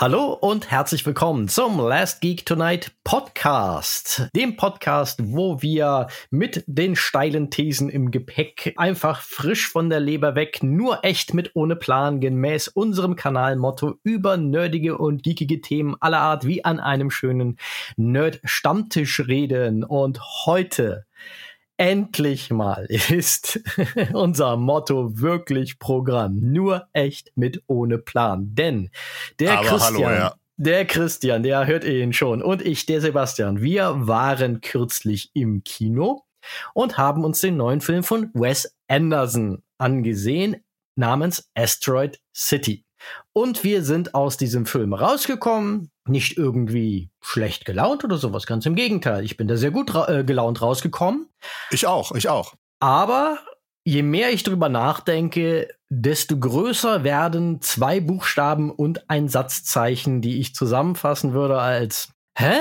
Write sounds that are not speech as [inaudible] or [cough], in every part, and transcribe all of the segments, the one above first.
Hallo und herzlich willkommen zum Last Geek Tonight Podcast. Dem Podcast, wo wir mit den steilen Thesen im Gepäck einfach frisch von der Leber weg, nur echt mit ohne Plan gemäß unserem Kanalmotto über nerdige und geekige Themen aller Art wie an einem schönen Nerd-Stammtisch reden. Und heute Endlich mal ist [laughs] unser Motto wirklich Programm. Nur echt mit ohne Plan. Denn der Aber Christian, hallo, ja. der Christian, der hört ihr ihn schon. Und ich, der Sebastian, wir waren kürzlich im Kino und haben uns den neuen Film von Wes Anderson angesehen namens Asteroid City. Und wir sind aus diesem Film rausgekommen, nicht irgendwie schlecht gelaunt oder sowas, ganz im Gegenteil. Ich bin da sehr gut ra äh, gelaunt rausgekommen. Ich auch, ich auch. Aber je mehr ich drüber nachdenke, desto größer werden zwei Buchstaben und ein Satzzeichen, die ich zusammenfassen würde als Hä?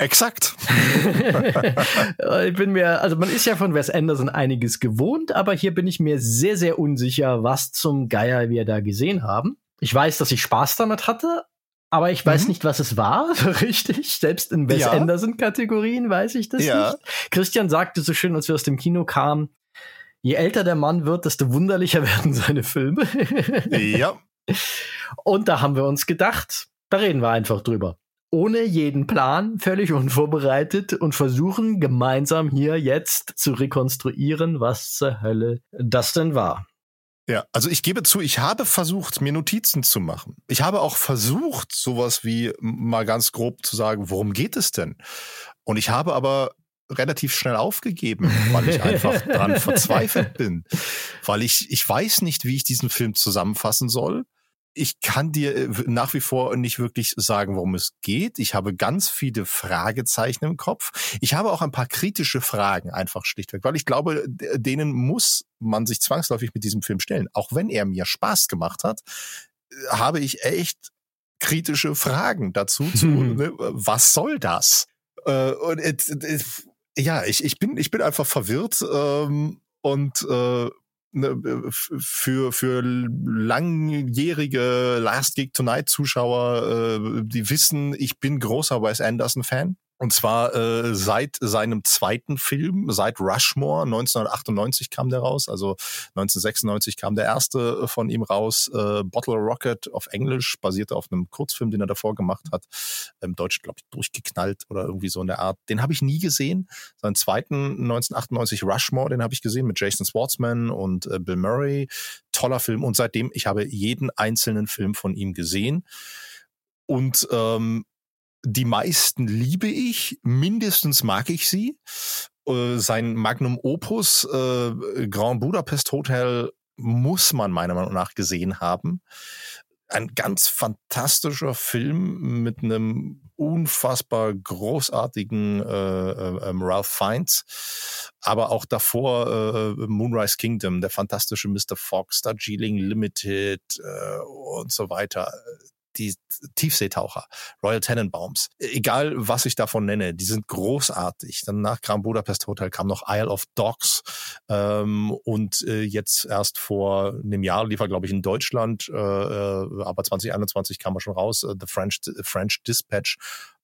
Exakt. [laughs] ich bin mir, also man ist ja von Wes Anderson einiges gewohnt, aber hier bin ich mir sehr, sehr unsicher, was zum Geier wir da gesehen haben. Ich weiß, dass ich Spaß damit hatte, aber ich weiß mhm. nicht, was es war, [laughs] richtig. Selbst in Wes ja. Anderson-Kategorien weiß ich das ja. nicht. Christian sagte so schön, als wir aus dem Kino kamen, je älter der Mann wird, desto wunderlicher [laughs] werden seine Filme. ja. [laughs] Und da haben wir uns gedacht, da reden wir einfach drüber. Ohne jeden Plan, völlig unvorbereitet und versuchen gemeinsam hier jetzt zu rekonstruieren, was zur Hölle das denn war. Ja, also ich gebe zu, ich habe versucht, mir Notizen zu machen. Ich habe auch versucht, sowas wie mal ganz grob zu sagen, worum geht es denn? Und ich habe aber relativ schnell aufgegeben, weil ich einfach dran [laughs] verzweifelt bin. Weil ich, ich weiß nicht, wie ich diesen Film zusammenfassen soll ich kann dir äh, nach wie vor nicht wirklich sagen, worum es geht. Ich habe ganz viele Fragezeichen im Kopf. Ich habe auch ein paar kritische Fragen einfach schlichtweg, weil ich glaube, denen muss man sich zwangsläufig mit diesem Film stellen. Auch wenn er mir Spaß gemacht hat, äh, habe ich echt kritische Fragen dazu zu, ne, was soll das? Äh, und ja, ich, ich bin ich bin einfach verwirrt ähm, und äh, für, für langjährige Last Geek Tonight Zuschauer, äh, die wissen, ich bin großer Wes Anderson Fan. Und zwar äh, seit seinem zweiten Film, seit Rushmore, 1998 kam der raus, also 1996 kam der erste äh, von ihm raus, äh, Bottle Rocket auf Englisch, basierte auf einem Kurzfilm, den er davor gemacht hat, im Deutsch, glaube ich, durchgeknallt oder irgendwie so in der Art. Den habe ich nie gesehen. Seinen zweiten 1998 Rushmore, den habe ich gesehen mit Jason Schwartzman und äh, Bill Murray. Toller Film und seitdem, ich habe jeden einzelnen Film von ihm gesehen. Und ähm, die meisten liebe ich, mindestens mag ich sie. Äh, sein Magnum Opus äh, Grand Budapest Hotel muss man meiner Meinung nach gesehen haben. Ein ganz fantastischer Film mit einem unfassbar großartigen äh, äh, ähm, Ralph Fiennes, aber auch davor äh, Moonrise Kingdom, der fantastische Mr. Fox, Darjeeling Limited äh, und so weiter die Tiefseetaucher, Royal Tenenbaums. Egal, was ich davon nenne, die sind großartig. Dann nach Grand Budapest Hotel kam noch Isle of Dogs ähm, und äh, jetzt erst vor einem Jahr lief er, glaube ich, in Deutschland, äh, äh aber 2021 kam er schon raus, äh, The French, French Dispatch.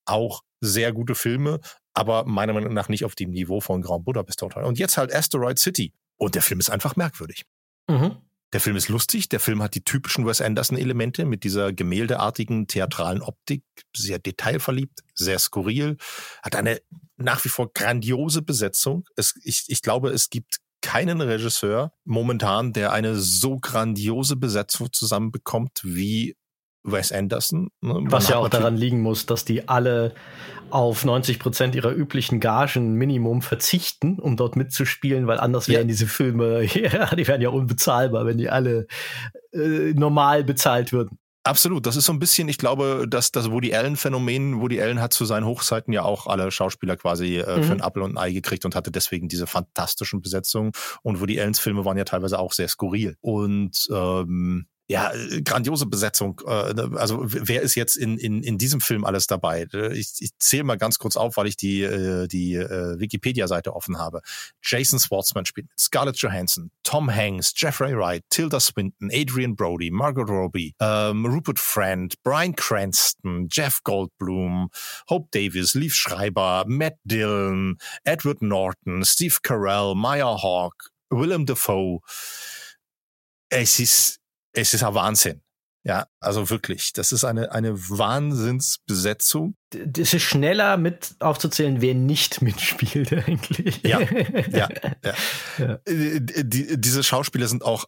Auch sehr gute Filme, aber meiner Meinung nach nicht auf dem Niveau von Grand Budapest Hotel. Und jetzt halt Asteroid City. Und der Film ist einfach merkwürdig. Mhm. Der Film ist lustig, der Film hat die typischen Wes Anderson-Elemente mit dieser gemäldeartigen theatralen Optik, sehr detailverliebt, sehr skurril, hat eine nach wie vor grandiose Besetzung. Es, ich, ich glaube, es gibt keinen Regisseur momentan, der eine so grandiose Besetzung zusammenbekommt wie Wes Anderson. Ne? Was ja auch daran liegen muss, dass die alle auf 90 Prozent ihrer üblichen Gagen Minimum verzichten, um dort mitzuspielen, weil anders wären ja. diese Filme, [laughs] ja, die wären ja unbezahlbar, wenn die alle äh, normal bezahlt würden. Absolut, das ist so ein bisschen, ich glaube, dass das Woody Allen Phänomen, Woody Allen hat zu seinen Hochzeiten ja auch alle Schauspieler quasi äh, mhm. für ein Apfel und ein Ei gekriegt und hatte deswegen diese fantastischen Besetzungen und Woody Allens Filme waren ja teilweise auch sehr skurril und ähm, ja, äh, grandiose Besetzung. Äh, ne, also wer ist jetzt in, in, in diesem Film alles dabei? Äh, ich, ich zähle mal ganz kurz auf, weil ich die, die Wikipedia-Seite offen habe. Jason Schwartzman spielt mit, Scarlett Johansson, Tom Hanks, Jeffrey Wright, Tilda Swinton, Adrian Brody, Margot Robbie, ähm, Rupert Friend, Brian Cranston, Jeff Goldblum, Hope Davis, Leaf Schreiber, Matt Dillon, Edward Norton, Steve Carell, Maya Hawke, Willem Dafoe. Es ist es ist ein Wahnsinn. Ja, also wirklich, das ist eine, eine Wahnsinnsbesetzung. Das ist schneller mit aufzuzählen, wer nicht [laughs] mitspielt eigentlich. Ja, ja, [laughs] ja. ja. Äh, die, diese Schauspieler sind auch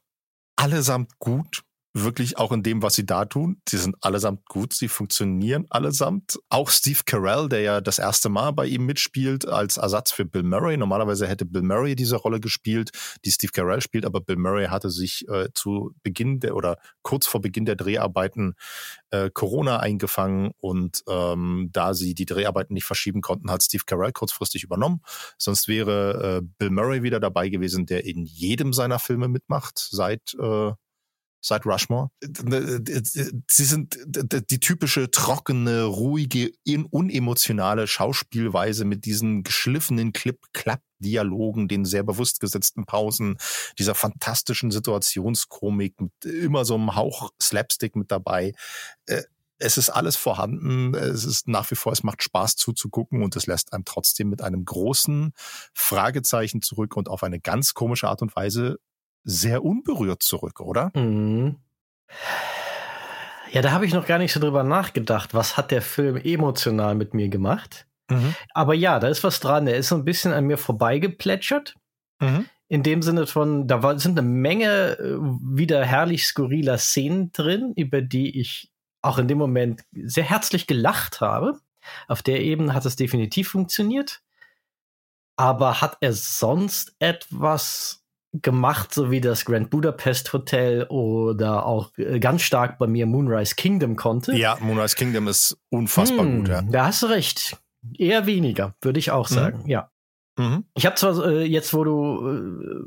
allesamt gut wirklich auch in dem, was sie da tun. Sie sind allesamt gut, sie funktionieren allesamt. Auch Steve Carell, der ja das erste Mal bei ihm mitspielt als Ersatz für Bill Murray. Normalerweise hätte Bill Murray diese Rolle gespielt, die Steve Carell spielt, aber Bill Murray hatte sich äh, zu Beginn der oder kurz vor Beginn der Dreharbeiten äh, Corona eingefangen und ähm, da sie die Dreharbeiten nicht verschieben konnten, hat Steve Carell kurzfristig übernommen. Sonst wäre äh, Bill Murray wieder dabei gewesen, der in jedem seiner Filme mitmacht seit äh, seit Rushmore. Sie sind die typische trockene, ruhige, unemotionale Schauspielweise mit diesen geschliffenen Clip-Clap-Dialogen, den sehr bewusst gesetzten Pausen, dieser fantastischen Situationskomik mit immer so einem Hauch Slapstick mit dabei. Äh, es ist alles vorhanden. Es ist nach wie vor, es macht Spaß zuzugucken und es lässt einem trotzdem mit einem großen Fragezeichen zurück und auf eine ganz komische Art und Weise sehr unberührt zurück, oder? Mhm. Ja, da habe ich noch gar nicht so drüber nachgedacht. Was hat der Film emotional mit mir gemacht? Mhm. Aber ja, da ist was dran. Der ist so ein bisschen an mir vorbeigeplätschert. Mhm. In dem Sinne von, da war, sind eine Menge äh, wieder herrlich skurriler Szenen drin, über die ich auch in dem Moment sehr herzlich gelacht habe. Auf der Ebene hat es definitiv funktioniert. Aber hat er sonst etwas gemacht, so wie das Grand Budapest Hotel oder auch äh, ganz stark bei mir Moonrise Kingdom konnte. Ja, Moonrise Kingdom ist unfassbar hm, gut, ja. Da hast du recht. Eher weniger, würde ich auch mhm. sagen, mhm. ja. Mhm. Ich habe zwar äh, jetzt, wo du,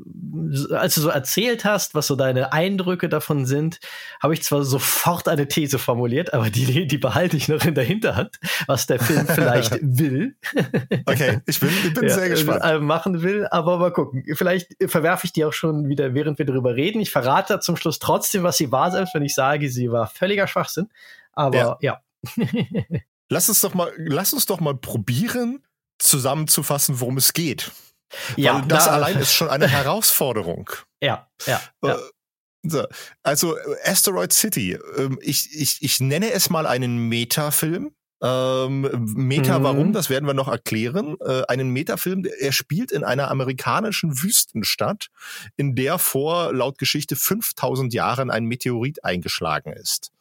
äh, als du so erzählt hast, was so deine Eindrücke davon sind, habe ich zwar sofort eine These formuliert, aber die, die behalte ich noch in der Hinterhand, was der Film vielleicht [laughs] will. okay, ich bin, ich bin ja, sehr gespannt. Äh, machen will, aber mal gucken. Vielleicht verwerfe ich die auch schon wieder, während wir darüber reden. Ich verrate zum Schluss trotzdem, was sie war, selbst wenn ich sage, sie war völliger Schwachsinn. Aber ja. ja. [laughs] lass uns doch mal, lass uns doch mal probieren, zusammenzufassen, worum es geht. Ja, Weil das da, allein [laughs] ist schon eine Herausforderung. Ja, ja. ja. Äh, also Asteroid City, ähm, ich, ich, ich nenne es mal einen Metafilm. Ähm, Meta, mhm. warum? Das werden wir noch erklären. Äh, einen Metafilm, er spielt in einer amerikanischen Wüstenstadt, in der vor laut Geschichte 5000 Jahren ein Meteorit eingeschlagen ist.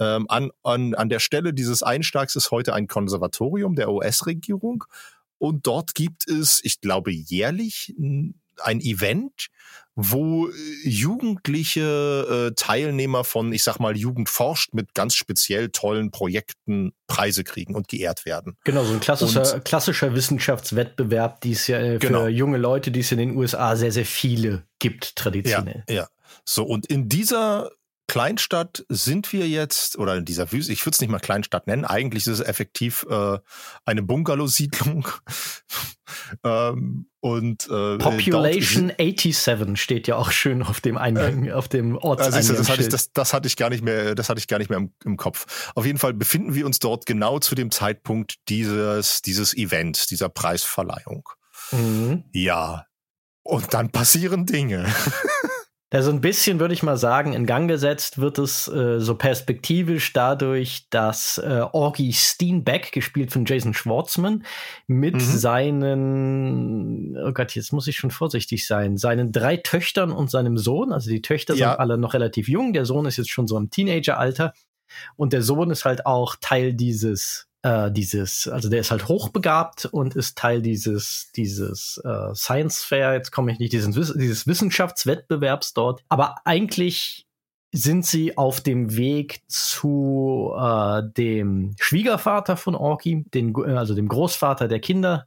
Ähm, an, an, an der Stelle dieses Einschlags ist heute ein Konservatorium der US-Regierung und dort gibt es, ich glaube, jährlich ein Event, wo äh, jugendliche äh, Teilnehmer von, ich sag mal, Jugend forscht mit ganz speziell tollen Projekten Preise kriegen und geehrt werden. Genau, so ein klassischer, und, klassischer Wissenschaftswettbewerb, die es ja äh, für genau. junge Leute, die es in den USA sehr, sehr viele gibt, traditionell. Ja, ja. So, und in dieser Kleinstadt sind wir jetzt, oder in dieser Wüste, ich würde es nicht mal Kleinstadt nennen, eigentlich ist es effektiv äh, eine Bungalow-Siedlung. [laughs] ähm, und äh, Population 87 steht ja auch schön auf dem Eingang, äh, auf dem Ortseingang. Also das, hatte ich, das, das hatte ich gar nicht mehr, das hatte ich gar nicht mehr im, im, Kopf. Auf jeden Fall befinden wir uns dort genau zu dem Zeitpunkt dieses, dieses Events, dieser Preisverleihung. Mhm. Ja. Und dann passieren Dinge. [laughs] Ja, so ein bisschen würde ich mal sagen, in Gang gesetzt wird es äh, so perspektivisch dadurch, dass äh, Orgy Steenbeck, gespielt von Jason Schwartzman, mit mhm. seinen, oh Gott, jetzt muss ich schon vorsichtig sein, seinen drei Töchtern und seinem Sohn, also die Töchter ja. sind alle noch relativ jung, der Sohn ist jetzt schon so im Teenageralter und der Sohn ist halt auch Teil dieses äh, dieses, also der ist halt hochbegabt und ist Teil dieses, dieses äh, Science Fair, jetzt komme ich nicht, diesen, dieses Wissenschaftswettbewerbs dort. Aber eigentlich sind sie auf dem Weg zu äh, dem Schwiegervater von Orky, den, also dem Großvater der Kinder,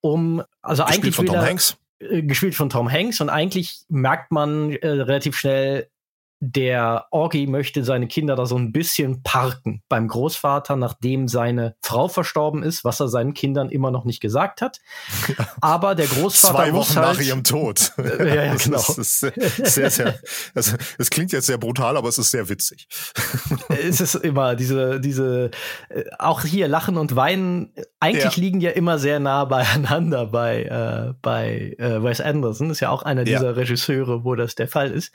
um, also gespielt eigentlich von Tom Hanks. Äh, gespielt von Tom Hanks und eigentlich merkt man äh, relativ schnell, der Orgi möchte seine Kinder da so ein bisschen parken beim Großvater, nachdem seine Frau verstorben ist, was er seinen Kindern immer noch nicht gesagt hat. Ja. [laughs] Aber der Großvater Zwei Wochen halt, nach ihrem Tod. [laughs] ja, ja, [laughs] genau. Das ist sehr, sehr, also, es klingt jetzt sehr brutal, aber es ist sehr witzig. es ist immer diese, diese, äh, auch hier Lachen und Weinen, eigentlich ja. liegen ja immer sehr nah beieinander bei, äh, bei äh, Wes Anderson. ist ja auch einer dieser Regisseure, wo das der Fall ist.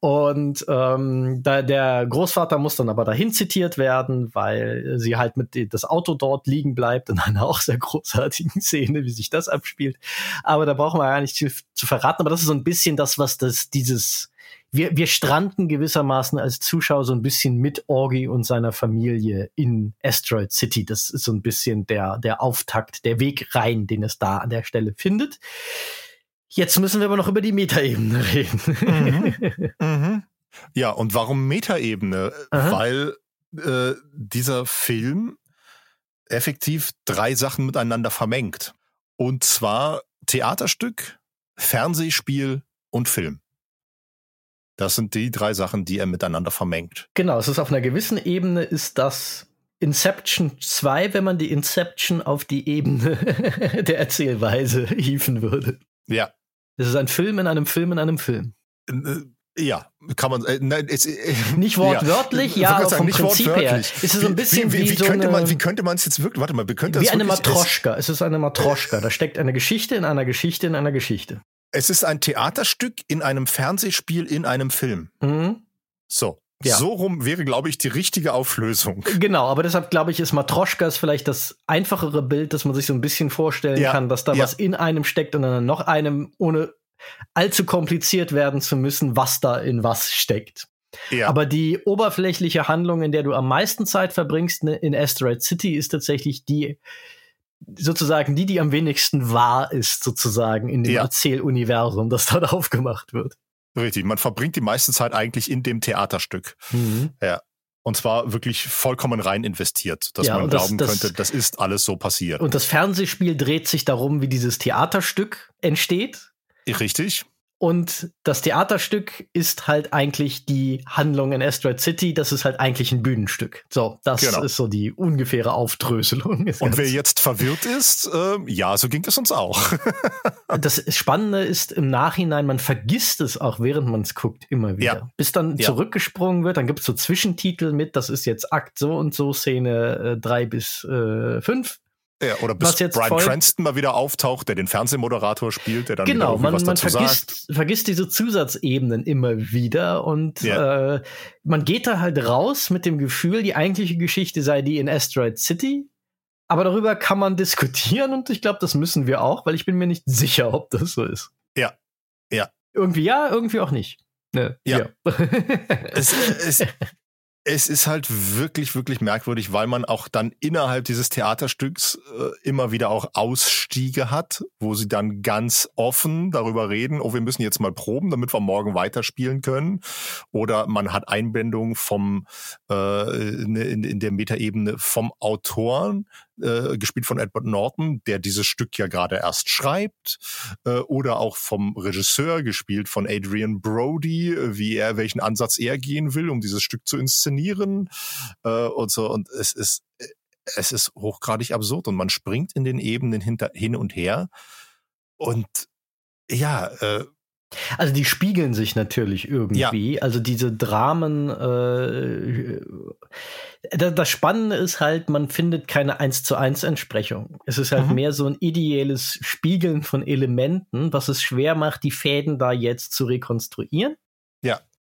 Und ähm, da, der Großvater muss dann aber dahin zitiert werden, weil sie halt mit das Auto dort liegen bleibt in einer auch sehr großartigen Szene, wie sich das abspielt. Aber da brauchen wir gar nicht zu, zu verraten. Aber das ist so ein bisschen das, was das dieses wir, wir stranden gewissermaßen als Zuschauer so ein bisschen mit Orgi und seiner Familie in Asteroid City. Das ist so ein bisschen der, der Auftakt, der Weg rein, den es da an der Stelle findet. Jetzt müssen wir aber noch über die Metaebene reden. Mhm. [laughs] Mhm. Ja, und warum Metaebene? Weil äh, dieser Film effektiv drei Sachen miteinander vermengt. Und zwar Theaterstück, Fernsehspiel und Film. Das sind die drei Sachen, die er miteinander vermengt. Genau, es ist auf einer gewissen Ebene ist das Inception 2, wenn man die Inception auf die Ebene [laughs] der Erzählweise hieven würde. Ja. Es ist ein Film in einem Film in einem Film. Äh, ja, kann man äh, nein, es, äh, nicht wortwörtlich, ja, ja aber vom Prinzip her. Ist es so ein bisschen wie, wie, wie, wie so könnte man wie könnte man es jetzt wirklich warte mal, wie könnte wie das eine Matroschka. Es ist eine Matroschka, da steckt eine Geschichte in einer Geschichte in einer Geschichte. Es ist ein Theaterstück in einem Fernsehspiel in einem Film. Mhm. So. Ja. So rum wäre, glaube ich, die richtige Auflösung. Genau, aber deshalb glaube ich, ist Matroschkas vielleicht das einfachere Bild, dass man sich so ein bisschen vorstellen ja. kann, dass da ja. was in einem steckt und dann noch einem, ohne allzu kompliziert werden zu müssen, was da in was steckt. Ja. Aber die oberflächliche Handlung, in der du am meisten Zeit verbringst ne, in Asteroid City, ist tatsächlich die, sozusagen die, die am wenigsten wahr ist, sozusagen in dem. Erzähluniversum, das dort [laughs] aufgemacht wird. Richtig, man verbringt die meiste Zeit eigentlich in dem Theaterstück. Mhm. Ja. Und zwar wirklich vollkommen rein investiert, dass ja, man glauben das, könnte, das ist alles so passiert. Und das Fernsehspiel dreht sich darum, wie dieses Theaterstück entsteht. Richtig. Und das Theaterstück ist halt eigentlich die Handlung in Asteroid City. Das ist halt eigentlich ein Bühnenstück. So, das genau. ist so die ungefähre Aufdröselung. [laughs] Und wer jetzt verwirrt ist, äh, ja, so ging es uns auch. [laughs] das Spannende ist im Nachhinein, man vergisst es auch, während man es guckt, immer wieder. Ja. Bis dann ja. zurückgesprungen wird, dann gibt es so Zwischentitel mit, das ist jetzt Akt so und so, Szene 3 äh, bis 5. Äh, ja, oder bis Brian voll... Cranston mal wieder auftaucht, der den Fernsehmoderator spielt, der dann genau, man, was man vergisst, sagt. vergisst diese Zusatzebenen immer wieder und ja. äh, man geht da halt raus mit dem Gefühl, die eigentliche Geschichte sei die in Asteroid City, aber darüber kann man [laughs] diskutieren und ich glaube, das müssen wir auch, weil ich bin mir nicht sicher, ob das so ist. Ja, ja. Irgendwie ja, irgendwie auch nicht. Ne, ja. ja. [laughs] es, es, es ist halt wirklich, wirklich merkwürdig, weil man auch dann innerhalb dieses Theaterstücks äh, immer wieder auch Ausstiege hat, wo sie dann ganz offen darüber reden, oh, wir müssen jetzt mal proben, damit wir morgen weiterspielen können. Oder man hat Einbindung vom äh, in, in der Metaebene vom Autoren, äh, gespielt von Edward Norton, der dieses Stück ja gerade erst schreibt, äh, oder auch vom Regisseur, gespielt von Adrian Brody, wie er, welchen Ansatz er gehen will, um dieses Stück zu inszenieren äh, und so. Und es ist, es ist hochgradig absurd und man springt in den Ebenen hinter, hin und her. Und ja, äh, also die spiegeln sich natürlich irgendwie. Ja. Also diese Dramen. Äh, das Spannende ist halt, man findet keine eins zu eins Entsprechung. Es ist halt mhm. mehr so ein ideelles Spiegeln von Elementen, was es schwer macht, die Fäden da jetzt zu rekonstruieren.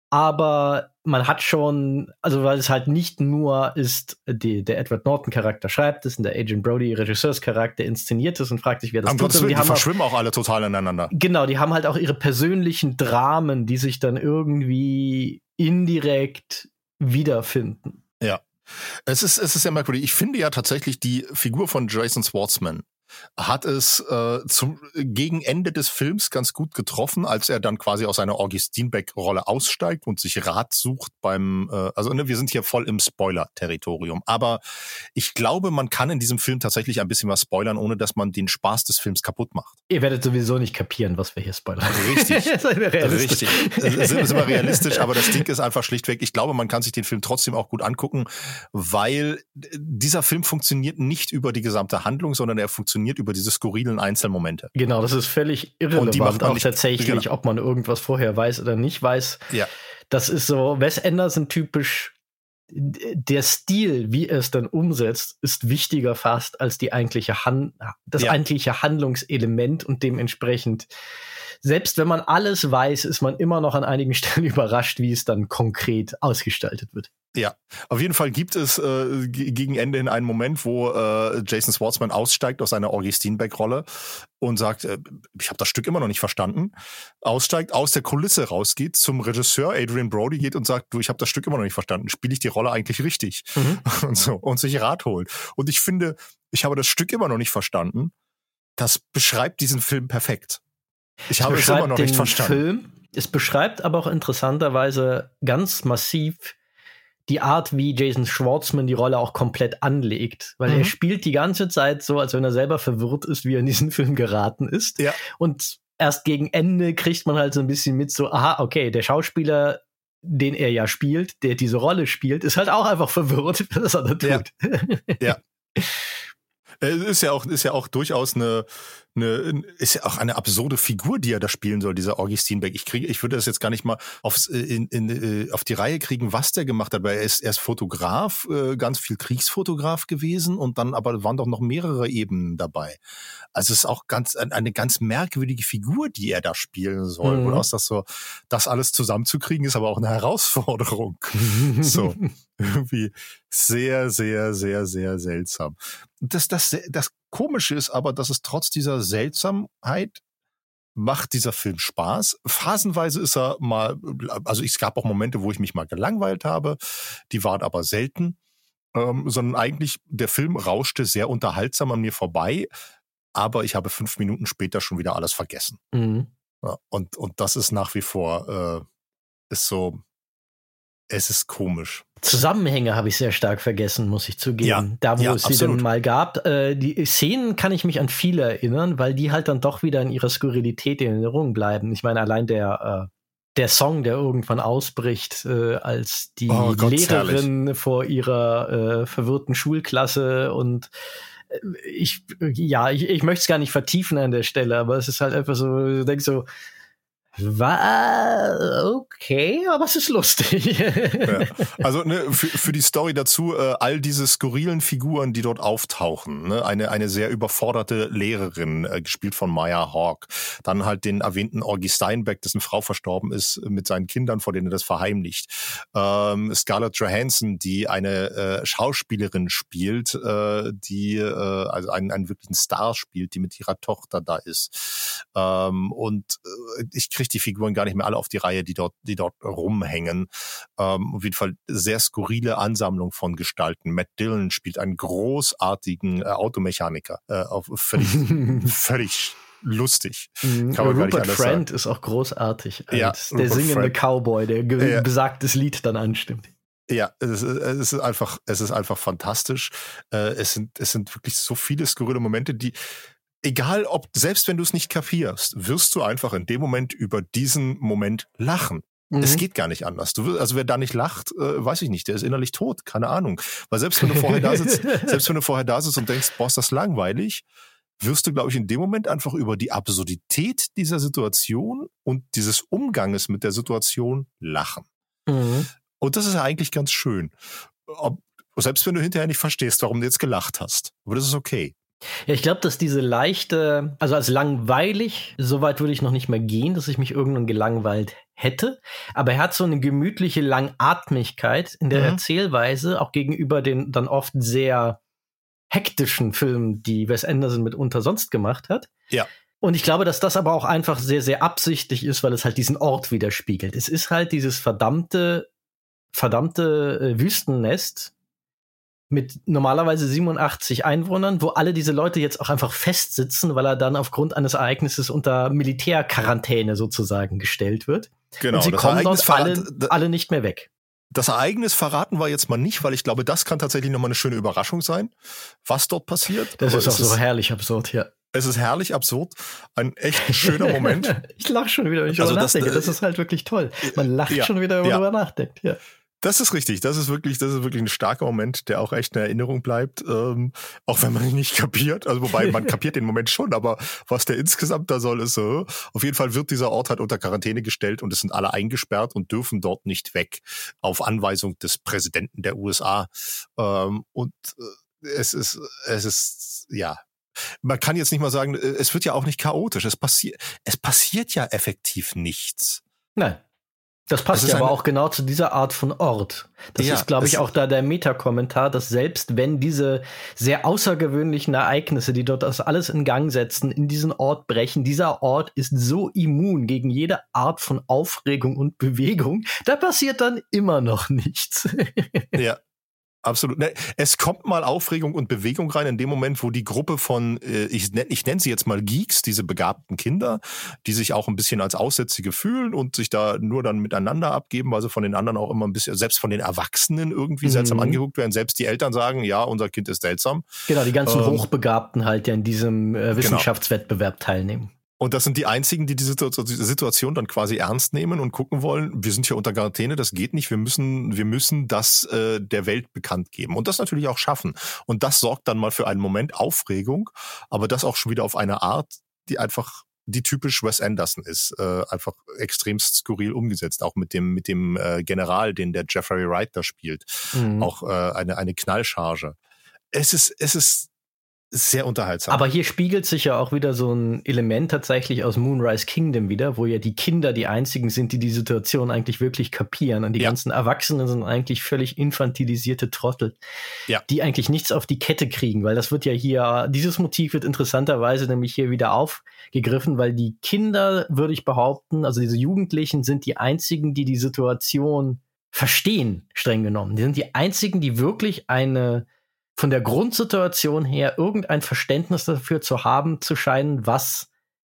Aber man hat schon, also weil es halt nicht nur ist, die, der Edward Norton-Charakter schreibt es und der Agent Brody Regisseurscharakter inszeniert es und fragt sich, wer das Am tut. Willen, die, die verschwimmen auch, auch alle total ineinander. Genau, die haben halt auch ihre persönlichen Dramen, die sich dann irgendwie indirekt wiederfinden. Ja. Es ist, es ist ja merkwürdig. Ich finde ja tatsächlich die Figur von Jason Schwartzman hat es äh, zum gegen Ende des Films ganz gut getroffen, als er dann quasi aus seiner August Steenbeck-Rolle aussteigt und sich Rat sucht beim, äh, also ne, wir sind hier voll im Spoiler-Territorium. Aber ich glaube, man kann in diesem Film tatsächlich ein bisschen was spoilern, ohne dass man den Spaß des Films kaputt macht. Ihr werdet sowieso nicht kapieren, was wir hier spoilern. Richtig. [laughs] Richtig. Sind, sind wir realistisch, aber das Ding ist einfach schlichtweg, ich glaube, man kann sich den Film trotzdem auch gut angucken, weil dieser Film funktioniert nicht über die gesamte Handlung, sondern er funktioniert über diese skurrilen Einzelmomente. Genau, das ist völlig irrelevant, und die macht auch nicht, tatsächlich, genau. ob man irgendwas vorher weiß oder nicht weiß. Ja. Das ist so Wes Anderson typisch. Der Stil, wie er es dann umsetzt, ist wichtiger fast als die eigentliche Han das ja. eigentliche Handlungselement und dementsprechend selbst wenn man alles weiß, ist man immer noch an einigen [laughs] Stellen überrascht, wie es dann konkret ausgestaltet wird. Ja, auf jeden Fall gibt es äh, gegen Ende in einen Moment, wo äh, Jason Schwartzman aussteigt aus seiner August Steenbeck-Rolle und sagt, äh, ich habe das Stück immer noch nicht verstanden, aussteigt, aus der Kulisse rausgeht, zum Regisseur Adrian Brody geht und sagt, du, ich habe das Stück immer noch nicht verstanden, spiele ich die Rolle eigentlich richtig? Mhm. [laughs] Und so und sich Rat holt. Und ich finde, ich habe das Stück immer noch nicht verstanden. Das beschreibt diesen Film perfekt. Ich habe es immer noch nicht verstanden. Film. Es beschreibt aber auch interessanterweise ganz massiv die Art, wie Jason Schwartzman die Rolle auch komplett anlegt. Weil mhm. er spielt die ganze Zeit so, als wenn er selber verwirrt ist, wie er in diesen [laughs] Film geraten ist. Ja. Und erst gegen Ende kriegt man halt so ein bisschen mit so, aha, okay, der Schauspieler, den er ja spielt, der diese Rolle spielt, ist halt auch einfach verwirrt, [laughs] was er da tut. Ja. ja. [laughs] Es ist ja auch, ist ja auch durchaus eine, eine, ist ja auch eine absurde Figur, die er da spielen soll, dieser August Steenbeck. Ich kriege, ich würde das jetzt gar nicht mal aufs, äh, in, in, äh, auf die Reihe kriegen, was der gemacht hat, weil er ist, er ist Fotograf, äh, ganz viel Kriegsfotograf gewesen und dann aber waren doch noch mehrere Ebenen dabei. Also es ist auch ganz, eine ganz merkwürdige Figur, die er da spielen soll. Mhm. Und aus das so, das alles zusammenzukriegen, ist aber auch eine Herausforderung. [laughs] so. Irgendwie sehr, sehr, sehr, sehr seltsam. Das, das, das Komische ist aber, dass es trotz dieser Seltsamheit macht dieser Film Spaß. Phasenweise ist er mal, also es gab auch Momente, wo ich mich mal gelangweilt habe. Die waren aber selten. Ähm, sondern eigentlich, der Film rauschte sehr unterhaltsam an mir vorbei, aber ich habe fünf Minuten später schon wieder alles vergessen. Mhm. Ja, und, und das ist nach wie vor, äh, ist so, es ist komisch. Zusammenhänge habe ich sehr stark vergessen, muss ich zugeben. Ja, da, wo ja, es sie dann mal gab. Äh, die Szenen kann ich mich an viele erinnern, weil die halt dann doch wieder in ihrer Skurrilität in Erinnerung bleiben. Ich meine, allein der, äh, der Song, der irgendwann ausbricht, äh, als die oh, Lehrerin vor ihrer äh, verwirrten Schulklasse und äh, ich, ja, ich, ich möchte es gar nicht vertiefen an der Stelle, aber es ist halt einfach so, du denkst so, war okay, aber es ist lustig. ja. [laughs] Also ne, für, für die Story dazu, äh, all diese skurrilen Figuren, die dort auftauchen. Ne? Eine, eine sehr überforderte Lehrerin, äh, gespielt von Maya Hawk. Dann halt den erwähnten Orgi Steinbeck, dessen Frau verstorben ist, mit seinen Kindern, vor denen er das verheimlicht. Ähm, Scarlett Johansson, die eine äh, Schauspielerin spielt, äh, die äh, also einen, einen wirklichen Star spielt, die mit ihrer Tochter da ist. Ähm, und äh, ich kriege die Figuren gar nicht mehr alle auf die Reihe, die dort, die dort rumhängen. Ähm, auf jeden Fall sehr skurrile Ansammlung von Gestalten. Matt Dillon spielt einen großartigen äh, Automechaniker, äh, auf völlig, [laughs] völlig lustig. Mhm. Rupert Friend ist auch großartig. Ja, der Rupert singende Friend. Cowboy, der ja. besagtes Lied dann anstimmt. Ja, es ist, es ist einfach, es ist einfach fantastisch. Äh, es sind, es sind wirklich so viele skurrile Momente, die, egal ob, selbst wenn du es nicht kapierst, wirst du einfach in dem Moment über diesen Moment lachen. Mhm. Es geht gar nicht anders. Du, also wer da nicht lacht, äh, weiß ich nicht, der ist innerlich tot, keine Ahnung. Weil selbst wenn du vorher da sitzt, [laughs] selbst wenn du vorher da sitzt und denkst, boah, ist das langweilig, wirst du, glaube ich, in dem Moment einfach über die Absurdität dieser Situation und dieses Umganges mit der Situation lachen. Mhm. Und das ist ja eigentlich ganz schön. Ob, selbst wenn du hinterher nicht verstehst, warum du jetzt gelacht hast. Aber das ist okay. Ja, ich glaube, dass diese leichte, also als langweilig, so weit würde ich noch nicht mehr gehen, dass ich mich irgendwann gelangweilt hätte. Aber er hat so eine gemütliche Langatmigkeit in der mhm. Erzählweise, auch gegenüber den dann oft sehr hektischen Filmen, die Wes Anderson mitunter sonst gemacht hat. Ja. Und ich glaube, dass das aber auch einfach sehr, sehr absichtlich ist, weil es halt diesen Ort widerspiegelt. Es ist halt dieses verdammte, verdammte äh, Wüstennest, mit normalerweise 87 Einwohnern, wo alle diese Leute jetzt auch einfach festsitzen, weil er dann aufgrund eines Ereignisses unter Militärquarantäne sozusagen gestellt wird. Genau. Und sie das kommen dort alle, alle nicht mehr weg. Das Ereignis verraten wir jetzt mal nicht, weil ich glaube, das kann tatsächlich nochmal eine schöne Überraschung sein, was dort passiert. Das Aber ist auch so herrlich absurd, ja. Es ist herrlich absurd. Ein echt schöner Moment. [laughs] ich lache schon wieder, wenn ich Also darüber das, nachdenke. äh, Das ist halt wirklich toll. Man lacht ja, schon wieder, wenn man ja. darüber nachdenkt. Ja. Das ist richtig. Das ist wirklich, das ist wirklich ein starker Moment, der auch echt in Erinnerung bleibt, ähm, auch wenn man ihn nicht kapiert. Also wobei [laughs] man kapiert den Moment schon, aber was der insgesamt da soll, ist so. Auf jeden Fall wird dieser Ort halt unter Quarantäne gestellt und es sind alle eingesperrt und dürfen dort nicht weg auf Anweisung des Präsidenten der USA. Ähm, und äh, es ist, es ist, ja. Man kann jetzt nicht mal sagen, äh, es wird ja auch nicht chaotisch. Es passiert, es passiert ja effektiv nichts. Nein. Das passt Das ja aber auch genau zu dieser Art von Ort. Das Ja, ist, glaube ich, auch da der Metakommentar, dass selbst wenn diese sehr außergewöhnlichen Ereignisse, die dort das alles in Gang setzen, in diesen Ort brechen, dieser Ort ist so immun gegen jede Art von Aufregung und Bewegung, da passiert dann immer noch nichts. Ja. Absolut. Ne, Es kommt mal Aufregung und Bewegung rein in dem Moment, wo die Gruppe von, äh, ich nenne ich nenn sie jetzt mal Geeks, diese begabten Kinder, die sich auch ein bisschen als Aussätzige fühlen und sich da nur dann miteinander abgeben, weil sie von den anderen auch immer ein bisschen, selbst von den Erwachsenen irgendwie Mhm. seltsam angeguckt werden. Selbst die Eltern sagen, ja, unser Kind ist seltsam. genau, die ganzen Ähm, Hochbegabten halt, die an diesem äh, Wissenschaftswettbewerb teilnehmen. Und das sind die einzigen, die die Situ- die Situation dann quasi ernst nehmen und gucken wollen, wir sind hier unter Quarantäne, das geht nicht, wir müssen, wir müssen das äh, der Welt bekannt geben und das natürlich auch schaffen. Und das sorgt dann mal für einen Moment Aufregung, aber das auch schon wieder auf eine Art, die einfach die typisch Wes Anderson ist, äh, einfach extremst skurril umgesetzt, auch mit dem mit dem äh, General, den der Jeffrey Wright da spielt, Mhm. auch äh, eine eine Knallcharge. Es ist es ist sehr unterhaltsam. Aber hier spiegelt sich ja auch wieder so ein Element tatsächlich aus Moonrise Kingdom wieder, wo ja die Kinder die einzigen sind, die die Situation eigentlich wirklich kapieren. Und die Ja. ganzen Erwachsenen sind eigentlich völlig infantilisierte Trottel, Ja. die eigentlich nichts auf die Kette kriegen, weil das wird ja hier, dieses Motiv wird interessanterweise nämlich hier wieder aufgegriffen, weil die Kinder, würde ich behaupten, also diese Jugendlichen sind die einzigen, die die Situation verstehen, streng genommen. Die sind die einzigen, die wirklich eine von der Grundsituation her irgendein Verständnis dafür zu haben, zu scheinen, was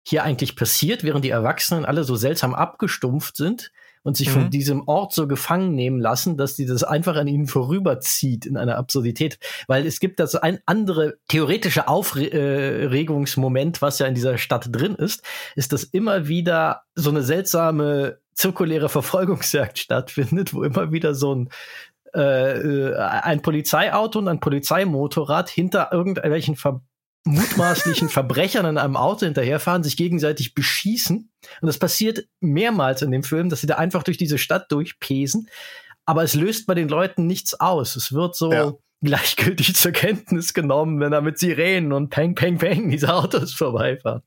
hier eigentlich passiert, während die Erwachsenen alle so seltsam abgestumpft sind und sich von Mhm. diesem diesem Ort so gefangen nehmen lassen, dass die das einfach an ihnen vorüberzieht in einer Absurdität. Weil es gibt das ein andere theoretische Aufregungsmoment, was ja in dieser Stadt drin ist, ist, dass immer wieder so eine seltsame zirkuläre Verfolgungsjagd [laughs] stattfindet, wo immer wieder so ein äh, äh, ein Polizeiauto und ein Polizeimotorrad hinter irgendwelchen ver mutmaßlichen [laughs] Verbrechern in einem Auto hinterherfahren, sich gegenseitig beschießen. Und das passiert mehrmals in dem Film, dass sie da einfach durch diese Stadt durchpesen. Aber es löst bei den Leuten nichts aus. Es wird so Ja. gleichgültig zur Kenntnis genommen, wenn da mit Sirenen und Peng, Peng, Peng diese Autos vorbeifahren.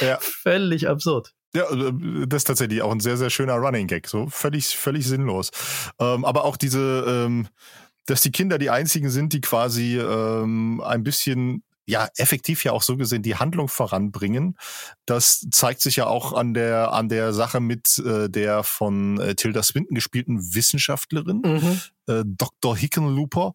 Ja. Völlig absurd. Ja, äh, das ist tatsächlich auch ein sehr, sehr schöner Running Gag, so völlig, völlig sinnlos. Ähm, aber auch diese, ähm, dass die Kinder die einzigen sind, die quasi ähm, ein bisschen ja effektiv ja auch so gesehen die Handlung voranbringen. Das zeigt sich ja auch an der an der Sache mit äh, der von äh, Tilda Swinton gespielten Wissenschaftlerin Mhm. Äh, Dr. Hickenlooper.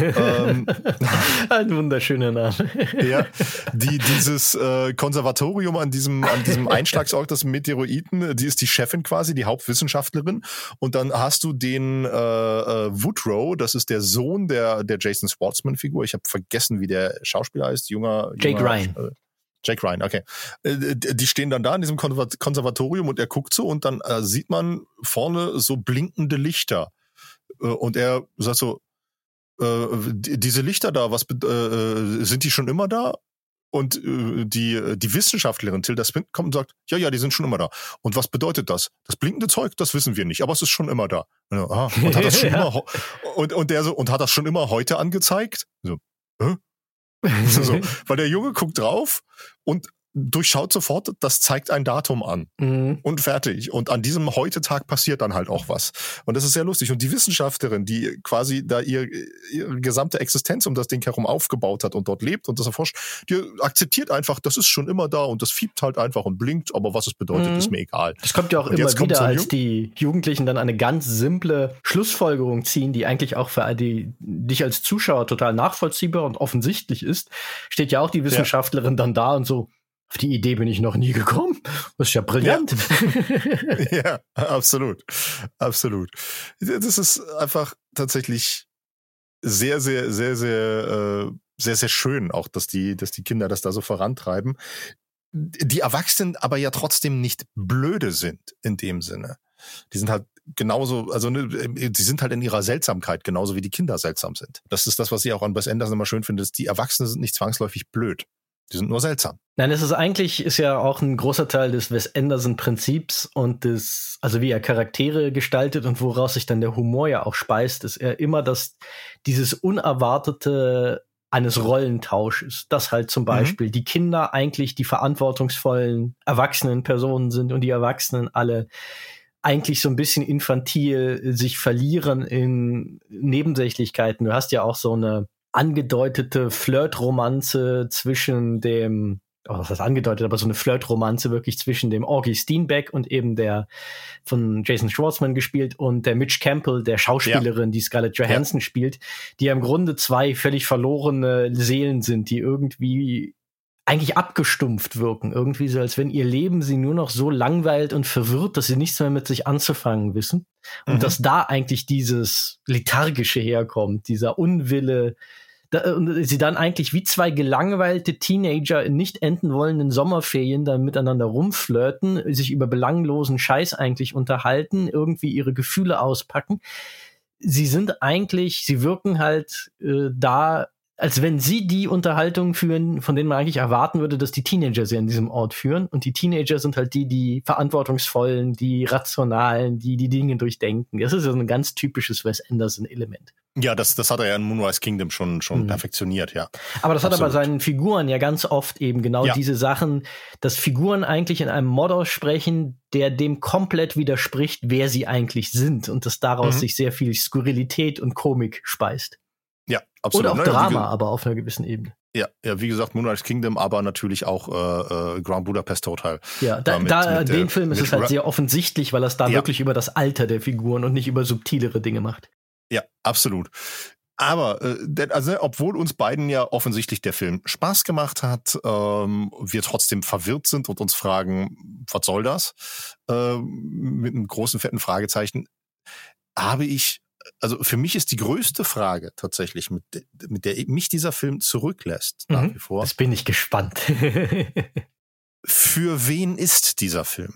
ähm, [laughs] Ein wunderschöner Name. [laughs] ja, die dieses äh, Konservatorium an diesem an diesem Einschlagsort des Meteoriten, äh, die ist die Chefin quasi, die Hauptwissenschaftlerin und dann hast du den äh, äh, Woodrow, das ist der Sohn der der Jason Schwartzman Figur. Ich habe vergessen, wie der Schauspieler heißt, junger Jake junger, Ryan. Äh, Jake Ryan, okay. Die stehen dann da in diesem Konservat- Konservatorium und er guckt so und dann sieht man vorne so blinkende Lichter. Äh, Und er sagt so, äh, die- diese Lichter da, was be- äh, sind die schon immer da? Und äh, die, die Wissenschaftlerin Tilda Swinton kommt und sagt, ja, ja, die sind schon immer da. Und was bedeutet das? Das blinkende Zeug, das wissen wir nicht, aber es ist schon immer da. Und hat das schon Ja. [laughs] immer ho- und, und der so, und hat das schon immer heute angezeigt? So, hä? [laughs] so, weil der Junge guckt drauf und durchschaut sofort, das zeigt ein Datum an. Mhm. Und fertig. Und an diesem Heute-Tag passiert dann halt auch was. Und das ist sehr lustig. Und die Wissenschaftlerin, die quasi da ihr, ihre gesamte Existenz um das Ding herum aufgebaut hat und dort lebt und das erforscht, die akzeptiert einfach, das ist schon immer da und das fiebt halt einfach und blinkt, aber was es bedeutet, mhm. ist mir egal. Das kommt ja auch und immer wieder, als die Jugendlichen dann eine ganz simple Schlussfolgerung ziehen, die eigentlich auch für die, dich als Zuschauer total nachvollziehbar und offensichtlich ist, steht ja auch die Wissenschaftlerin ja. dann da und so, auf die Idee bin ich noch nie gekommen. Das ist ja brillant. Ja, [laughs] ja absolut. Absolut. Das ist einfach tatsächlich sehr, sehr, sehr, sehr, äh, sehr, sehr schön auch, dass die, dass die Kinder das da so vorantreiben. Die Erwachsenen aber ja trotzdem nicht blöde sind in dem Sinne. Die sind halt genauso, also ne, die sind halt in ihrer Seltsamkeit genauso wie die Kinder seltsam sind. Das ist das, was ich auch an Wes Anderson immer schön finde, ist, die Erwachsenen sind nicht zwangsläufig blöd. Die sind nur seltsam. Nein, es ist eigentlich, ist ja auch ein großer Teil des Wes Anderson-Prinzips und des, also wie er Charaktere gestaltet und woraus sich dann der Humor ja auch speist, ist er immer das, dieses Unerwartete eines Rollentausches, dass halt zum mhm. Beispiel mhm. die Kinder eigentlich die verantwortungsvollen erwachsenen Personen sind und die Erwachsenen alle eigentlich so ein bisschen infantil sich verlieren in Nebensächlichkeiten. Du hast ja auch so eine angedeutete Flirtromanze zwischen dem, oh, was heißt angedeutet, aber so eine Flirtromanze wirklich zwischen dem Augie Steenbeck und eben der von Jason Schwartzman gespielt und der Mitch Campbell, der Schauspielerin, ja. die Scarlett Johansson ja. spielt, die ja im Grunde zwei völlig verlorene Seelen sind, die irgendwie eigentlich abgestumpft wirken. Irgendwie so, als wenn ihr Leben sie nur noch so langweilt und verwirrt, dass sie nichts mehr mit sich anzufangen wissen. Und mhm. dass da eigentlich dieses Lethargische herkommt, dieser Unwille, da, und sie dann eigentlich wie zwei gelangweilte Teenager in nicht enden wollenden Sommerferien dann miteinander rumflirten, sich über belanglosen Scheiß eigentlich unterhalten, irgendwie ihre Gefühle auspacken. Sie sind eigentlich, sie wirken halt äh, da als wenn sie die Unterhaltung führen, von denen man eigentlich erwarten würde, dass die Teenager sie an diesem Ort führen. Und die Teenager sind halt die, die verantwortungsvollen, die rationalen, die die Dinge durchdenken. Das ist ja ein ganz typisches Wes Anderson-Element. Ja, das, das hat er ja in Moonrise Kingdom schon, schon mhm. perfektioniert, ja. Aber das Absolut. hat er bei seinen Figuren ja ganz oft eben genau ja. diese Sachen, dass Figuren eigentlich in einem Modus sprechen, der dem komplett widerspricht, wer sie eigentlich sind und dass daraus mhm. sich sehr viel Skurrilität und Komik speist. Ja, absolut. Oder auch naja, Drama, aber auf einer gewissen Ebene. Ja, ja, wie gesagt, Moonrise Kingdom, aber natürlich auch äh, äh, Grand Budapest Hotel. Ja, da, mit, da mit, den Film ist es halt sehr offensichtlich, weil er es da ja. wirklich über das Alter der Figuren und nicht über subtilere Dinge macht. Ja, absolut. Aber äh, also, obwohl uns beiden ja offensichtlich der Film Spaß gemacht hat, ähm, wir trotzdem verwirrt sind und uns fragen, was soll das? Äh, mit einem großen fetten Fragezeichen, habe ich also für mich ist die größte Frage tatsächlich, mit, mit der mich dieser Film zurücklässt, nach mhm. wie vor. Das bin ich gespannt. [laughs] für wen ist dieser Film?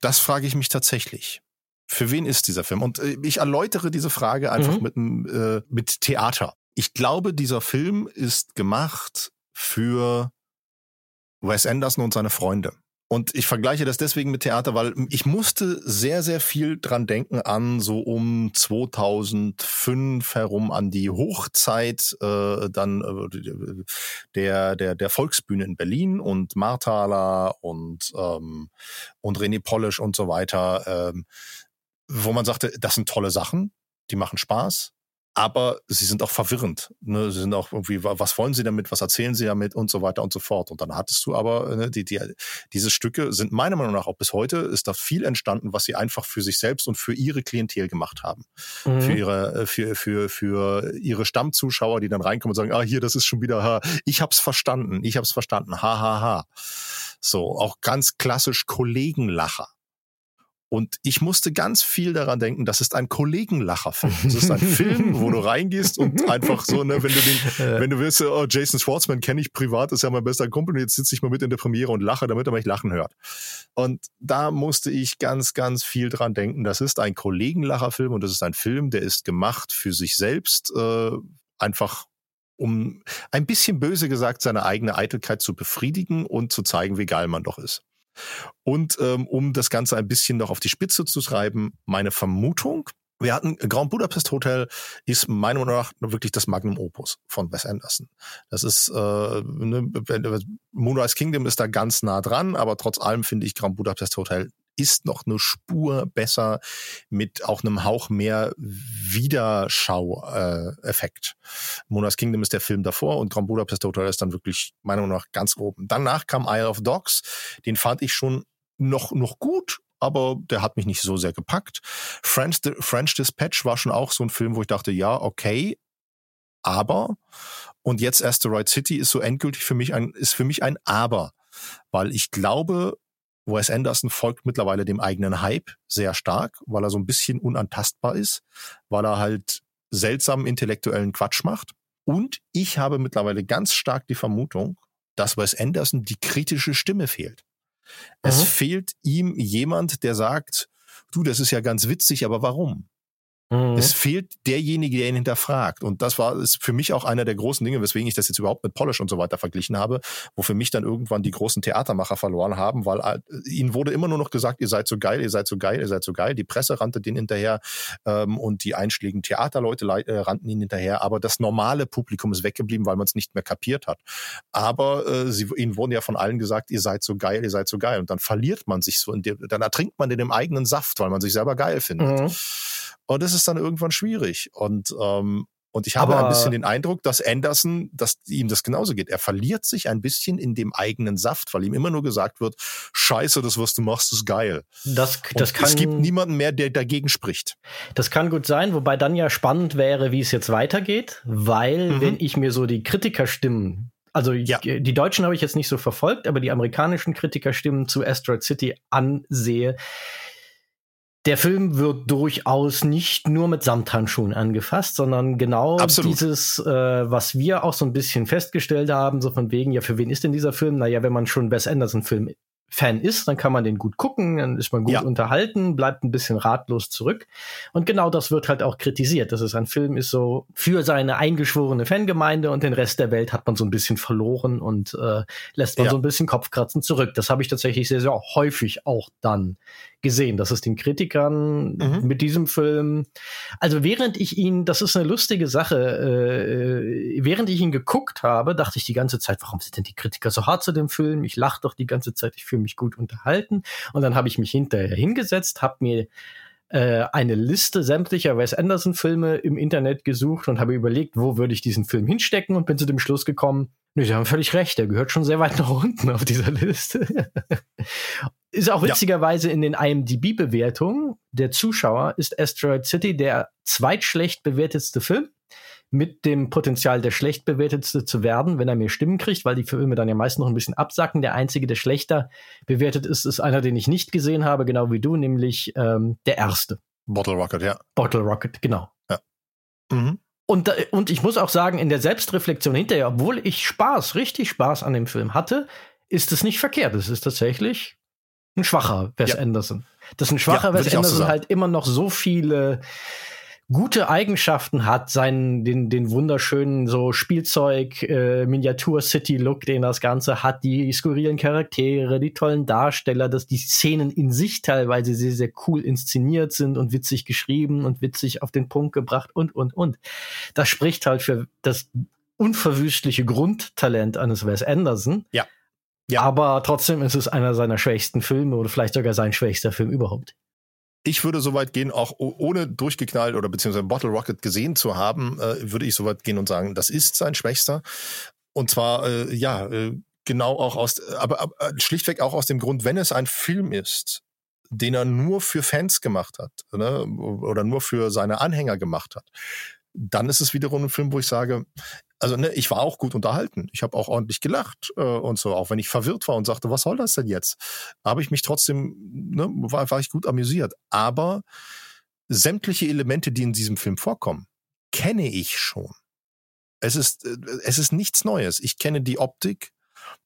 Das frage ich mich tatsächlich. Für wen ist dieser Film? Und äh, ich erläutere diese Frage einfach mhm. mit, äh, mit Theater. Ich glaube, dieser Film ist gemacht für Wes Anderson und seine Freunde. Und ich vergleiche das deswegen mit Theater, weil ich musste sehr, sehr viel dran denken an so um 2005 herum an die Hochzeit äh, dann äh, der, der, der Volksbühne in Berlin und Marthaler und, ähm, und René Polish und so weiter, ähm, wo man sagte, das sind tolle Sachen, die machen Spaß, aber sie sind auch verwirrend. Ne? Sie sind auch irgendwie, was wollen sie damit, was erzählen sie damit und so weiter und so fort. Und dann hattest du aber, ne, die, die, diese Stücke sind meiner Meinung nach auch bis heute, ist da viel entstanden, was sie einfach für sich selbst und für ihre Klientel gemacht haben. Mhm. Für ihre, äh, für, für, für ihre Stammzuschauer, die dann reinkommen und sagen, ah, hier, das ist schon wieder, ha, ich hab's verstanden, ich hab's verstanden, ha, ha, ha. So, auch ganz klassisch Kollegenlacher. Und ich musste ganz viel daran denken, das ist ein Kollegenlacherfilm. [laughs] Das ist ein Film, wo du reingehst und [laughs] einfach so, ne, wenn du den, wenn du willst, oh, Jason Schwartzman kenne ich privat, ist ja mein bester Kumpel und jetzt sitze ich mal mit in der Premiere und lache, damit er mich lachen hört. Und da musste ich ganz, ganz viel dran denken. Das ist ein Kollegenlacherfilm und das ist ein Film, der ist gemacht für sich selbst, äh, einfach um ein bisschen böse gesagt seine eigene Eitelkeit zu befriedigen und zu zeigen, wie geil man doch ist. Und ähm, um das Ganze ein bisschen noch auf die Spitze zu treiben, meine Vermutung, wir hatten Grand Budapest Hotel ist meiner Meinung nach wirklich das Magnum Opus von Wes Anderson. Das ist äh, ne, Moonrise Kingdom ist da ganz nah dran, aber trotz allem finde ich Grand Budapest Hotel ist noch eine Spur besser mit auch einem Hauch mehr Wiederschau-Effekt. Äh, Moonrise Kingdom ist der Film davor und Grand Budapest Hotel ist dann wirklich meiner Meinung nach ganz oben. Danach kam Isle of Dogs, den fand ich schon noch, noch gut, aber der hat mich nicht so sehr gepackt. French, French Dispatch war schon auch so ein Film, wo ich dachte, ja, okay, aber und jetzt Asteroid City ist so endgültig für mich ein ist für mich ein aber, weil ich glaube, Wes Anderson folgt mittlerweile dem eigenen Hype sehr stark, weil er so ein bisschen unantastbar ist, weil er halt seltsamen intellektuellen Quatsch macht. Und ich habe mittlerweile ganz stark die Vermutung, dass Wes Anderson die kritische Stimme fehlt. Es mhm. fehlt ihm jemand, der sagt, du, das ist ja ganz witzig, aber warum? Mhm. Es fehlt derjenige, der ihn hinterfragt. Und das war ist für mich auch einer der großen Dinge, weswegen ich das jetzt überhaupt mit Polish und so weiter verglichen habe, wo für mich dann irgendwann die großen Theatermacher verloren haben, weil äh, ihnen wurde immer nur noch gesagt, ihr seid so geil, ihr seid so geil, ihr seid so geil. Die Presse rannte denen hinterher ähm, und die einschlägigen Theaterleute äh, rannten ihnen hinterher. Aber das normale Publikum ist weggeblieben, weil man es nicht mehr kapiert hat. Aber äh, sie, ihnen wurden ja von allen gesagt, ihr seid so geil, ihr seid so geil. Und dann verliert man sich so, in dem, dann ertrinkt man in dem eigenen Saft, weil man sich selber geil findet. Mhm. Und das ist dann irgendwann schwierig. Und, ähm, und ich habe Aber ein bisschen den Eindruck, dass Anderson, dass ihm das genauso geht. Er verliert sich ein bisschen in dem eigenen Saft, weil ihm immer nur gesagt wird, scheiße, das, was du machst, ist geil. Das, das kann, es gibt niemanden mehr, der dagegen spricht. Das kann gut sein, wobei dann ja spannend wäre, wie es jetzt weitergeht, weil mhm. wenn ich mir so die Kritikerstimmen also ja. die Deutschen habe ich jetzt nicht so verfolgt, aber die amerikanischen Kritikerstimmen zu Asteroid City ansehe, der Film wird durchaus nicht nur mit Samthandschuhen angefasst, sondern genau Absolut. dieses, äh, was wir auch so ein bisschen festgestellt haben, so von wegen, ja, für wen ist denn dieser Film? Naja, wenn man schon Wes Anderson-Film Fan ist, dann kann man den gut gucken, dann ist man gut ja. unterhalten, bleibt ein bisschen ratlos zurück. Und genau das wird halt auch kritisiert, dass es ein Film ist so für seine eingeschworene Fangemeinde und den Rest der Welt hat man so ein bisschen verloren und äh, lässt man ja. so ein bisschen Kopfkratzen zurück. Das habe ich tatsächlich sehr, sehr häufig auch dann gesehen, dass es den Kritikern mhm. mit diesem Film, also während ich ihn, das ist eine lustige Sache, äh, während ich ihn geguckt habe, dachte ich die ganze Zeit, warum sind denn die Kritiker so hart zu dem Film? Ich lache doch die ganze Zeit, ich fühle mich gut unterhalten. Und dann habe ich mich hinterher hingesetzt, habe mir äh, eine Liste sämtlicher Wes Anderson-Filme im Internet gesucht und habe überlegt, wo würde ich diesen Film hinstecken und bin zu dem Schluss gekommen, nö, Sie haben völlig recht, der gehört schon sehr weit nach unten auf dieser Liste. Ist auch witzigerweise ja. in den IMDb-Bewertungen der Zuschauer ist Asteroid City der zweitschlecht bewertetste Film mit dem Potenzial, der schlecht bewertetste zu werden, wenn er mehr Stimmen kriegt, weil die Filme dann ja meist noch ein bisschen absacken. Der einzige, der schlechter bewertet ist, ist einer, den ich nicht gesehen habe, genau wie du, nämlich ähm, der erste. Bottle Rocket, ja. Bottle Rocket, genau. Ja. Mhm. Und, und ich muss auch sagen, in der Selbstreflexion hinterher, obwohl ich Spaß, richtig Spaß an dem Film hatte, ist es nicht verkehrt. Es ist tatsächlich ein schwacher Wes ja. Anderson. Dass ein schwacher ja, Wes Anderson so halt immer noch so viele gute Eigenschaften hat, seinen den den wunderschönen so Spielzeug äh, Miniatur City Look, den das Ganze hat, die skurrilen Charaktere, die tollen Darsteller, dass die Szenen in sich teilweise sehr sehr cool inszeniert sind und witzig geschrieben und witzig auf den Punkt gebracht und und und. Das spricht halt für das unverwüstliche Grundtalent eines Wes Anderson. Ja. Ja. Aber trotzdem ist es einer seiner schwächsten Filme oder vielleicht sogar sein schwächster Film überhaupt. Ich würde so weit gehen, auch ohne durchgeknallt oder beziehungsweise Bottle Rocket gesehen zu haben, äh, würde ich so weit gehen und sagen, das ist sein schwächster. Und zwar, äh, ja, äh, genau auch aus, aber, aber äh, schlichtweg auch aus dem Grund, wenn es ein Film ist, den er nur für Fans gemacht hat ne, oder nur für seine Anhänger gemacht hat, dann ist es wiederum ein Film, wo ich sage, also ne, ich war auch gut unterhalten. Ich habe auch ordentlich gelacht äh, und so, auch wenn ich verwirrt war und sagte, was soll das denn jetzt? Habe ich mich trotzdem, ne, war, war ich gut amüsiert. Aber sämtliche Elemente, die in diesem Film vorkommen, kenne ich schon. Es ist, äh, es ist nichts Neues. Ich kenne die Optik,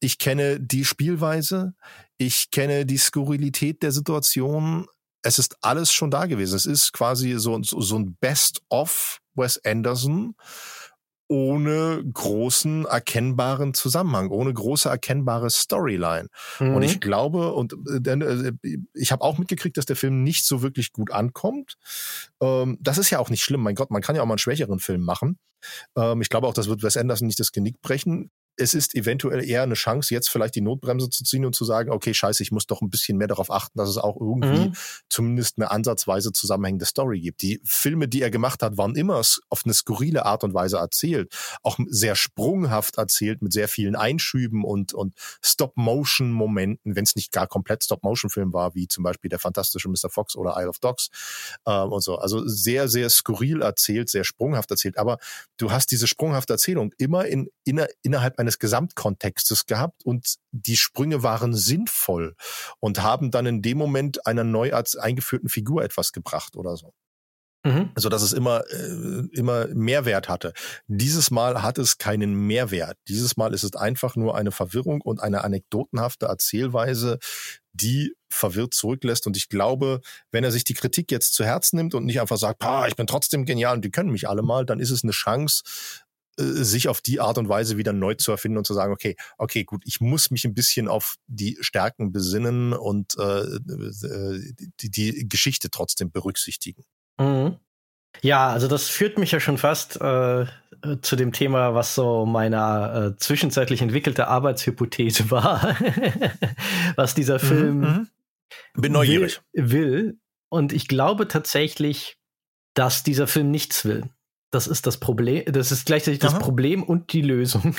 ich kenne die Spielweise, ich kenne die Skurrilität der Situation. Es ist alles schon da gewesen. Es ist quasi so, so, so ein Best-of Wes Anderson ohne großen erkennbaren Zusammenhang, ohne große erkennbare Storyline. Mhm. Und ich glaube, und äh, äh ich habe auch mitgekriegt, dass der Film nicht so wirklich gut ankommt. Ähm, das ist ja auch nicht schlimm. Mein Gott, man kann ja auch mal einen schwächeren Film machen. Ähm, ich glaube auch, das wird Wes Anderson nicht das Genick brechen es ist eventuell eher eine Chance, jetzt vielleicht die Notbremse zu ziehen und zu sagen, okay, scheiße, ich muss doch ein bisschen mehr darauf achten, dass es auch irgendwie mhm. zumindest eine ansatzweise zusammenhängende Story gibt. Die Filme, die er gemacht hat, waren immer auf eine skurrile Art und Weise erzählt, auch sehr sprunghaft erzählt, mit sehr vielen Einschüben und, und Stop-Motion-Momenten, wenn es nicht gar komplett Stop-Motion-Film war, wie zum Beispiel der fantastische Mr. Fox oder Isle of Dogs äh, und so. Also sehr, sehr skurril erzählt, sehr sprunghaft erzählt. Aber du hast diese sprunghafte Erzählung immer in, in, innerhalb eines Gesamtkontextes gehabt und die Sprünge waren sinnvoll und haben dann in dem Moment einer neu eingeführten Figur etwas gebracht oder so. Mhm. Also dass es immer äh, immer Mehrwert hatte. Dieses Mal hat es keinen Mehrwert. Dieses Mal ist es einfach nur eine Verwirrung und eine anekdotenhafte Erzählweise, die verwirrt zurücklässt. Und ich glaube, wenn er sich die Kritik jetzt zu Herzen nimmt und nicht einfach sagt, ich bin trotzdem genial und die können mich alle mal, dann ist es eine Chance, sich auf die Art und Weise wieder neu zu erfinden und zu sagen, okay, okay, gut, ich muss mich ein bisschen auf die Stärken besinnen und äh, äh die, die Geschichte trotzdem berücksichtigen. Mhm. Ja, also das führt mich ja schon fast äh, zu dem Thema, was so meine äh, zwischenzeitlich entwickelte Arbeitshypothese [laughs] war, was dieser mhm, Film mhm, Bin neugierig. Will, will. Und ich glaube tatsächlich, dass dieser Film nichts will. Das ist das Problem. Das ist gleichzeitig das Problem und die Lösung.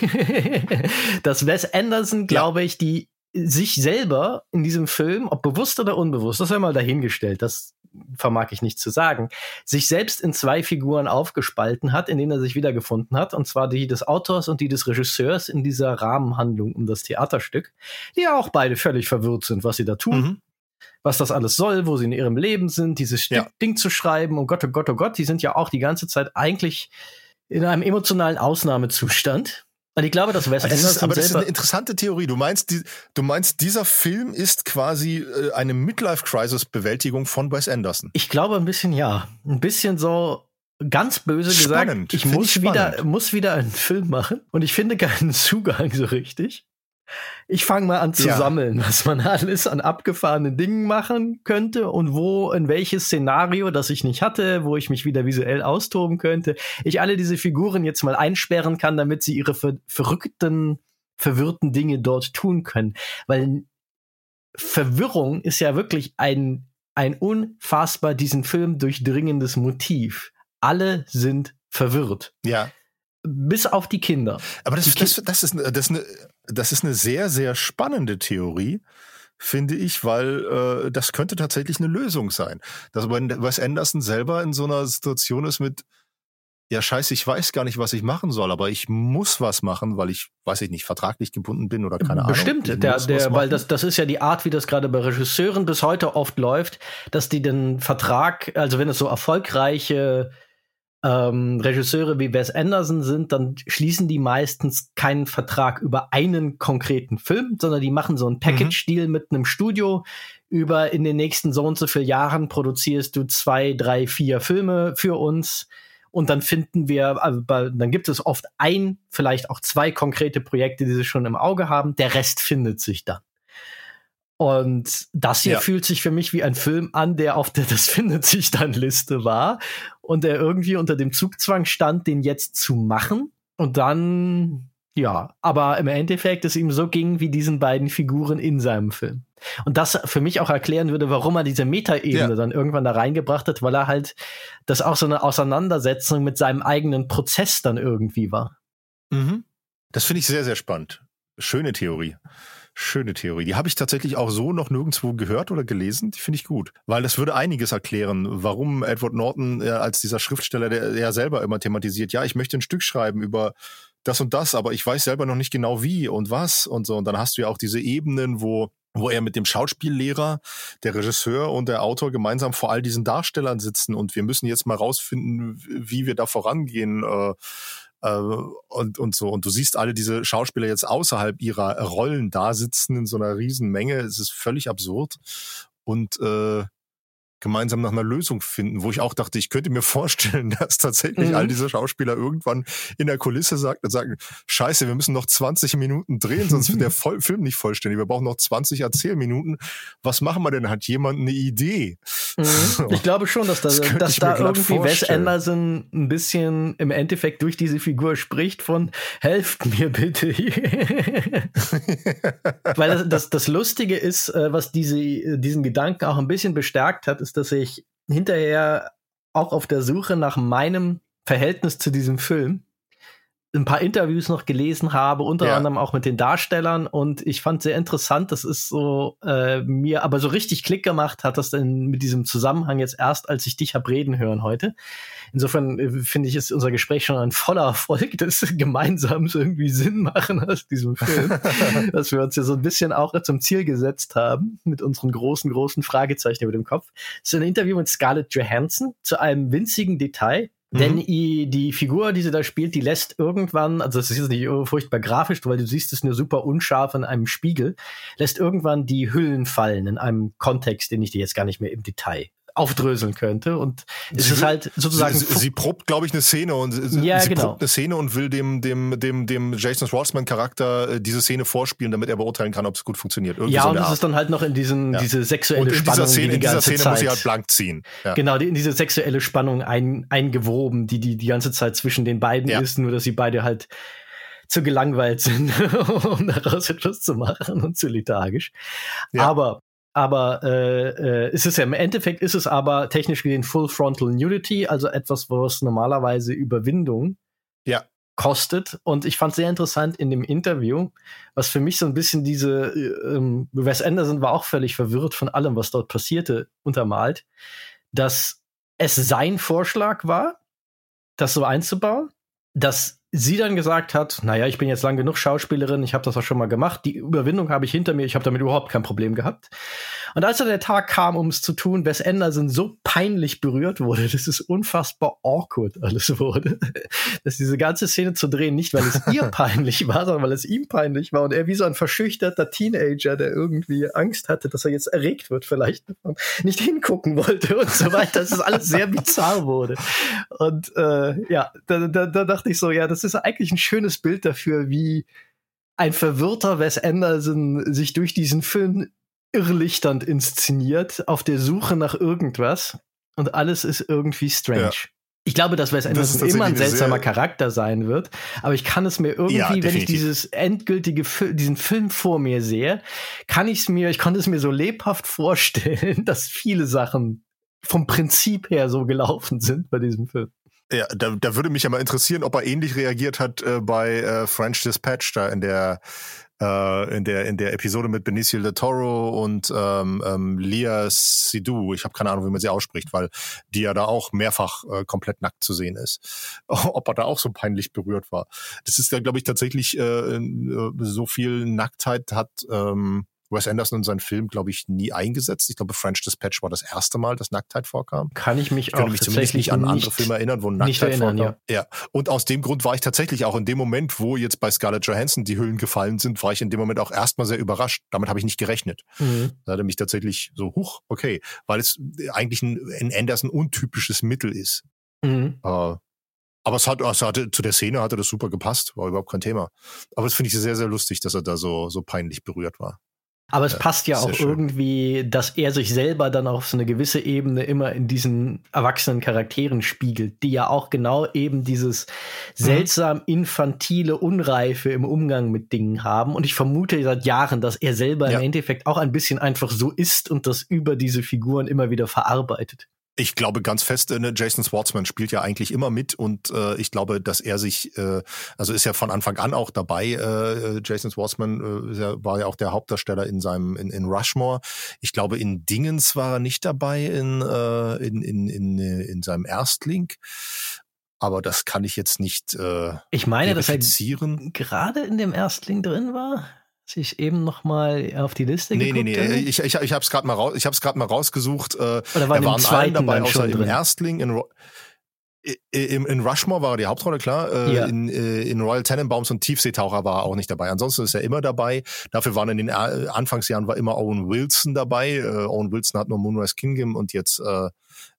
[laughs] dass Wes Anderson, glaube ja. ich, die sich selber in diesem Film, ob bewusst oder unbewusst, das sei mal dahingestellt, das vermag ich nicht zu sagen, sich selbst in zwei Figuren aufgespalten hat, in denen er sich wiedergefunden hat, und zwar die des Autors und die des Regisseurs in dieser Rahmenhandlung um das Theaterstück, die ja auch beide völlig verwirrt sind, was sie da tun. Mhm was das alles soll, wo sie in ihrem Leben sind, dieses ja. Ding zu schreiben, oh Gott, oh Gott, oh Gott, die sind ja auch die ganze Zeit eigentlich in einem emotionalen Ausnahmezustand. Und ich glaube, dass Wes Anderson ist, aber das ist eine interessante Theorie. Du meinst, die, du meinst, dieser Film ist quasi äh, eine Midlife-Crisis-Bewältigung von Wes Anderson. Ich glaube ein bisschen ja, ein bisschen so ganz böse spannend. gesagt. Ich muss ich wieder, muss wieder einen Film machen und ich finde keinen [laughs] Zugang so richtig. Ich fange mal an zu ja. sammeln, was man [laughs] alles an abgefahrenen Dingen machen könnte und wo, in welches Szenario, das ich nicht hatte, wo ich mich wieder visuell austoben könnte, ich alle diese Figuren jetzt mal einsperren kann, damit sie ihre ver verrückten, verwirrten Dinge dort tun können. Weil Verwirrung ist ja wirklich ein, ein unfassbar diesen Film durchdringendes Motiv. Alle sind verwirrt. Ja bis auf die Kinder. Aber das, das, das, ist, das, ist eine, das ist eine sehr, sehr spannende Theorie, finde ich, weil äh, das könnte tatsächlich eine Lösung sein. Dass Wes Anderson selber in so einer Situation ist mit, ja scheiße, ich weiß gar nicht, was ich machen soll, aber ich muss was machen, weil ich, weiß ich nicht, vertraglich gebunden bin oder keine Bestimmt, Ahnung. Bestimmt, der, der, weil das, das ist ja die Art, wie das gerade bei Regisseuren bis heute oft läuft, dass die den Vertrag, also wenn es so erfolgreiche ähm, Regisseure wie Wes Anderson sind, dann schließen die meistens keinen Vertrag über einen konkreten Film, sondern die machen so einen mhm. Package-Deal mhm. mit einem Studio. Über in den nächsten so und so vielen Jahren produzierst du zwei, drei, vier Filme für uns. Und dann finden wir, also dann gibt es oft ein, vielleicht auch zwei konkrete Projekte, die sie schon im Auge haben. Der Rest findet sich dann. Und das hier ja. fühlt sich für mich wie ein Film an, der auf der [laughs] Das findet sich dann Liste war und der irgendwie unter dem Zugzwang stand, den jetzt zu machen. Und dann, ja, aber im Endeffekt es ihm so ging wie diesen beiden Figuren in seinem Film. Und das für mich auch erklären würde, warum er diese Metaebene ja. dann irgendwann da reingebracht hat, weil er halt das auch so eine Auseinandersetzung mit seinem eigenen Prozess dann irgendwie war. Mhm. Das finde ich sehr, sehr spannend. Schöne Theorie. Schöne Theorie. Die habe ich tatsächlich auch so noch nirgendwo gehört oder gelesen. Die finde ich gut. Weil das würde einiges erklären, warum Edward Norton äh, als dieser Schriftsteller, der ja selber immer thematisiert, ja, ich möchte ein Stück schreiben über das und das, aber ich weiß selber noch nicht genau wie und was und so. Und dann hast du ja auch diese Ebenen, wo wo er mit dem Schauspiellehrer, der Regisseur und der Autor gemeinsam vor all diesen Darstellern sitzen und wir müssen jetzt mal rausfinden, wie wir da vorangehen. Äh, äh, und, und so. Und du siehst alle diese Schauspieler jetzt außerhalb ihrer Rollen da sitzen in so einer riesen Menge. Es ist völlig absurd. Und äh, gemeinsam nach einer Lösung finden, wo ich auch dachte, ich könnte mir [laughs] vorstellen, dass tatsächlich mhm. all diese Schauspieler irgendwann in der Kulisse sagt, sagen, scheiße, wir müssen noch 20 Minuten drehen, sonst wird der [laughs] Voll Film nicht vollständig. Wir brauchen noch 20 Erzählminuten. Was machen wir denn? Hat jemand eine Idee? Mhm. [laughs] Ich glaube schon, dass da, das dass da irgendwie Wes Anderson ein bisschen im Endeffekt durch diese Figur spricht von helft mir bitte. Weil das, das, das Lustige ist, äh, was diese, diesen Gedanken auch ein bisschen bestärkt hat, ist, dass ich hinterher auch auf der Suche nach meinem Verhältnis zu diesem Film ein paar Interviews noch gelesen habe, unter ja. anderem auch mit den Darstellern und ich fand sehr interessant, das ist so äh, mir aber so richtig Klick gemacht hat das denn mit diesem Zusammenhang jetzt erst, als ich dich hab reden hören heute. Insofern äh, finde ich, ist unser Gespräch schon ein voller Erfolg [laughs] des gemeinsamen irgendwie Sinn machen aus diesem Film, [laughs] dass wir uns ja so ein bisschen auch zum Ziel gesetzt haben mit unseren großen, großen Fragezeichen über dem Kopf. Das ist ein Interview mit Scarlett Johansson zu einem winzigen Detail, denn mhm. die Figur, die sie da spielt, die lässt irgendwann, also das ist jetzt nicht furchtbar grafisch, weil du siehst es nur super unscharf in einem Spiegel, lässt irgendwann die Hüllen fallen in einem Kontext, den ich dir jetzt gar nicht mehr im Detail aufdröseln könnte. Und es ist halt sozusagen. Sie, sie probt, glaube ich, eine Szene und ja, sie genau. probt eine Szene und will dem, dem, dem, dem Jason Schwartzman-Charakter äh, diese Szene vorspielen, damit er beurteilen kann, ob es gut funktioniert. Irgendwie ja, so und es ist dann halt noch in diesen, ja. diese sexuelle und in Spannung. Dieser Szene, die in dieser Szene Zeit, muss sie halt blank ziehen. Ja. Genau, die, in diese sexuelle Spannung ein, eingewoben, die, die die ganze Zeit zwischen den beiden ja. ist, nur dass sie beide halt zu gelangweilt [laughs] sind, um daraus etwas zu machen und zu lethargisch. Aber aber äh, äh, ist es ja im Endeffekt ist es aber technisch gesehen Full Frontal Nudity, also etwas, was normalerweise Überwindung ja. kostet. Und ich fand sehr interessant in dem Interview, was für mich so ein bisschen diese äh, ähm, Wes Anderson war auch völlig verwirrt von allem, was dort passierte, untermalt, dass es sein Vorschlag war, das so einzubauen, dass sie dann gesagt hat, naja, ich bin jetzt lang genug Schauspielerin, ich habe das auch schon mal gemacht, die Überwindung habe ich hinter mir, ich habe damit überhaupt kein Problem gehabt. Und als dann der Tag kam, um es zu tun, Wes Anderson so peinlich berührt wurde, [laughs] dass es unfassbar awkward alles wurde, [laughs] dass diese ganze Szene zu drehen, nicht weil es [laughs] ihr peinlich war, sondern weil es ihm peinlich war und er wie so ein verschüchterter Teenager, der irgendwie Angst hatte, dass er jetzt erregt wird vielleicht, nicht hingucken wollte und so weiter, dass es alles sehr bizarr wurde. Und äh, ja, da, da, da dachte ich so, ja, das ist eigentlich ein schönes Bild dafür, wie ein verwirrter Wes Anderson sich durch diesen Film irrlichternd inszeniert, auf der Suche nach irgendwas und alles ist irgendwie strange. Ja. Ich glaube, dass Wes Anderson immer ein seltsamer Charakter sein wird, aber ich kann es mir irgendwie, ja, wenn ich dieses endgültige, diesen Film vor mir sehe, kann ich es mir, ich konnte es mir so lebhaft vorstellen, [laughs] dass viele Sachen vom Prinzip her so gelaufen sind bei diesem Film. Ja, da, da würde mich ja mal interessieren, ob er ähnlich reagiert hat äh, bei äh, French Dispatch da in der äh, in der in der Episode mit Benicio del Toro und ähm, ähm, Lia Sidhu. Ich habe keine Ahnung, wie man sie ausspricht, weil die ja da auch mehrfach äh, komplett nackt zu sehen ist. [laughs] Ob er da auch so peinlich berührt war. Das ist ja, glaube ich, tatsächlich äh, äh, so viel Nacktheit hat. Ähm, Wes Anderson in seinen Film, glaube ich, nie eingesetzt. Ich glaube, French Dispatch war das erste Mal, dass Nacktheit vorkam. Kann ich mich ich auch mich zumindest nicht an andere Filme erinnern, wo Nacktheit erinnern, vorkam. Ja. ja. Und aus dem Grund war ich tatsächlich auch in dem Moment, wo jetzt bei Scarlett Johansson die Hüllen gefallen sind, war ich in dem Moment auch erstmal sehr überrascht. Damit habe ich nicht gerechnet. Mhm. Da hatte mich tatsächlich so, huch, okay, weil es eigentlich ein, ein Anderson untypisches Mittel ist. Mhm. Uh, aber es hat, es hatte, zu der Szene hatte das super gepasst, war überhaupt kein Thema. Aber das finde ich sehr, sehr lustig, dass er da so, so peinlich berührt war. Aber es passt ja auch schön. irgendwie, dass er sich selber dann auf so eine gewisse Ebene immer in diesen erwachsenen Charakteren spiegelt, die ja auch genau eben dieses mhm. seltsam infantile Unreife im Umgang mit Dingen haben. Und ich vermute seit Jahren, dass er selber ja. im Endeffekt auch ein bisschen einfach so ist und das über diese Figuren immer wieder verarbeitet. Ich glaube ganz fest, äh, ne, Jason Schwartzman spielt ja eigentlich immer mit und äh, ich glaube, dass er sich, äh, also ist ja von Anfang an auch dabei. Äh, Jason Schwartzman äh, war ja auch der Hauptdarsteller in seinem in, in Rushmore. Ich glaube, in Dingens war er nicht dabei in äh, in, in, in, in seinem Erstlink. Aber das kann ich jetzt nicht. Äh, ich meine, dass er gerade in dem Erstling drin war sich eben noch mal auf die Liste nee, geguckt? Nee, nee, nee, ich, ich, ich habe es gerade mal, raus, ich hab's mal rausgesucht. Äh, Oder war er war in allen dabei, außer drin? im Erstling. In, in, in Rushmore war er die Hauptrolle, klar. Äh, ja. in, äh, in Royal Tenenbaums und Tiefseetaucher war er auch nicht dabei. Ansonsten ist er immer dabei. Dafür waren in den äh, Anfangsjahren war immer Owen Wilson dabei. Äh, Owen Wilson hat nur Moonrise Kingdom und jetzt äh,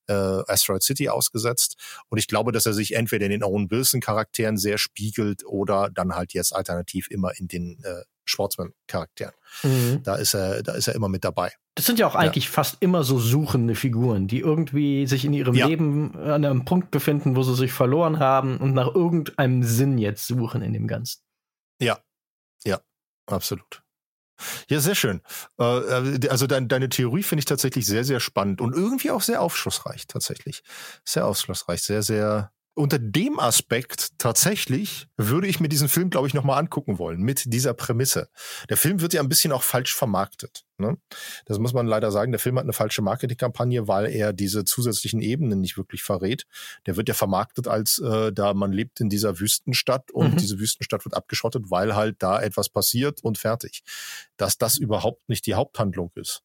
äh, Asteroid City ausgesetzt. Und ich glaube, dass er sich entweder in den Owen Wilson Charakteren sehr spiegelt oder dann halt jetzt alternativ immer in den äh, Schwarzman-Charakteren. Mhm. Da ist er, da ist er immer mit dabei. Das sind ja auch eigentlich ja. fast immer so suchende Figuren, die irgendwie sich in ihrem ja. Leben an einem Punkt befinden, wo sie sich verloren haben und nach irgendeinem Sinn jetzt suchen in dem Ganzen. Ja, ja, absolut. Ja, sehr schön. Äh, äh, also deine Theorie finde ich tatsächlich sehr, sehr spannend und irgendwie auch sehr aufschlussreich, tatsächlich. Sehr aufschlussreich, sehr, sehr unter dem Aspekt tatsächlich würde ich mir diesen Film, glaube ich, nochmal angucken wollen, mit dieser Prämisse. Der Film wird ja ein bisschen auch falsch vermarktet. Ne? Das muss man leider sagen. Der Film hat eine falsche Marketingkampagne, weil er diese zusätzlichen Ebenen nicht wirklich verrät. Der wird ja vermarktet als, äh, da man lebt in dieser Wüstenstadt und mhm. diese Wüstenstadt wird abgeschottet, weil halt da etwas passiert und fertig. Dass das überhaupt nicht die Haupthandlung ist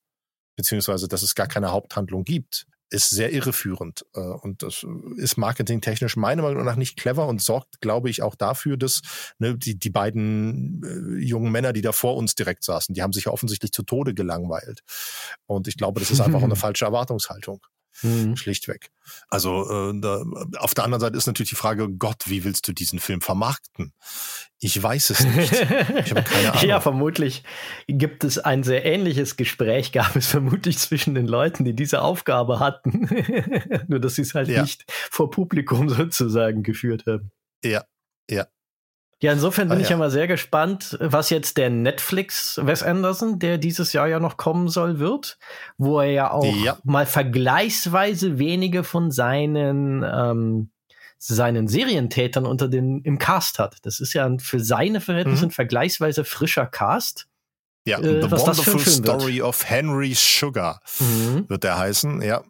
beziehungsweise dass es gar keine Haupthandlung gibt, ist sehr irreführend äh, und das ist marketingtechnisch meiner Meinung nach nicht clever und sorgt, glaube ich, auch dafür, dass ne, die, die beiden äh, jungen Männer, die da vor uns direkt saßen, die haben sich ja offensichtlich zu Tode gelangweilt. Und ich glaube, das ist einfach eine [laughs] falsche Erwartungshaltung. Mhm. Schlichtweg. Also äh, da, auf der anderen Seite ist natürlich die Frage, Gott, wie willst du diesen Film vermarkten? Ich weiß es nicht. Ich habe keine [laughs] Ahnung. ja, vermutlich gibt es ein sehr ähnliches Gespräch, gab es vermutlich zwischen den Leuten, die diese Aufgabe hatten. [laughs] Nur, dass sie es halt ja. nicht vor Publikum sozusagen geführt haben. Ja, ja. Ja, insofern bin ah, ich ja mal sehr gespannt, was jetzt der Netflix Wes Anderson, der dieses Jahr ja noch kommen soll, wird, wo er ja auch ja. mal vergleichsweise wenige von seinen ähm, seinen Serientätern unter den im Cast hat. Das ist ja ein, für seine Verhältnisse mhm. ein vergleichsweise frischer Cast. Ja, äh, The Wonderful Story wird. of Henry Sugar mhm. wird der heißen, ja.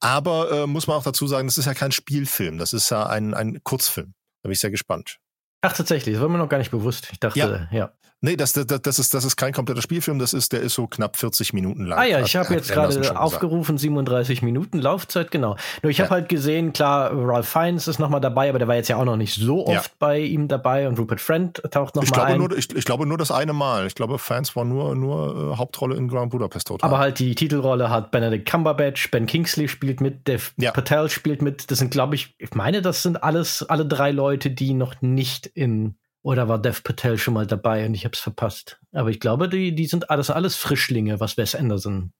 Aber äh, muss man auch dazu sagen, das ist ja kein Spielfilm, das ist ja ein, ein Kurzfilm. Da bin ich sehr gespannt. Ach, tatsächlich, das war mir noch gar nicht bewusst. Ich dachte, ja. ja. Nee, das, das, das, ist, das ist kein kompletter Spielfilm, das ist, der ist so knapp 40 Minuten lang. Ah ja, ich habe jetzt gerade aufgerufen, 37 Minuten Laufzeit, genau. Nur ich ja. habe halt gesehen, klar, Ralph Fiennes ist nochmal dabei, aber der war jetzt ja auch noch nicht so oft ja. bei ihm dabei und Rupert Friend taucht nochmal ein. Nur, ich, ich, glaube nur das eine Mal. Ich glaube, Fans war nur, nur äh, Hauptrolle in Grand Budapest Hotel. Aber halt die Titelrolle hat Benedict Cumberbatch, Ben Kingsley spielt mit, Dev ja. Patel spielt mit. Das sind, glaube ich, ich meine, das sind alles, alle drei Leute, die noch nicht in oder war Dev Patel schon mal dabei und ich habe es verpasst? Aber ich glaube, die, die sind alles, alles Frischlinge, was Wes Anderson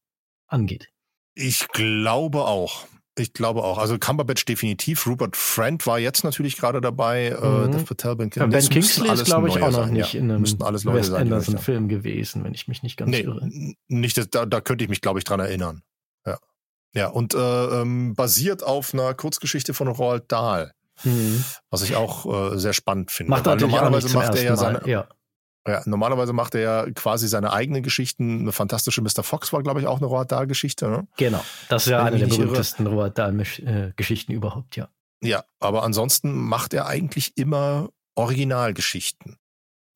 angeht. Ich glaube auch. Ich glaube auch. Also Cumberbatch definitiv. Rupert Friend war jetzt natürlich gerade dabei. Äh, mhm. Dev Patel, Ben, ja, ben Kingsley ist, glaube ich, auch noch sein. nicht ja, in einem alles Wes Anderson-Film gewesen, wenn ich mich nicht ganz nee, irre. Nicht, da, da könnte ich mich, glaube ich, dran erinnern. Ja. Ja, und äh, ähm, basiert auf einer Kurzgeschichte von Roald Dahl. Mhm. Was ich auch äh, sehr spannend finde. Macht Weil normalerweise macht er ja seine. Ja. Ja, normalerweise macht er ja quasi seine eigenen Geschichten. Eine fantastische Mr. Fox war, glaube ich, auch eine Roald Dahl-Geschichte. Ne? Genau, das ist ja Wenn eine der berühmtesten Roald Dahl-Geschichten überhaupt, ja. Ja, aber ansonsten macht er eigentlich immer Originalgeschichten.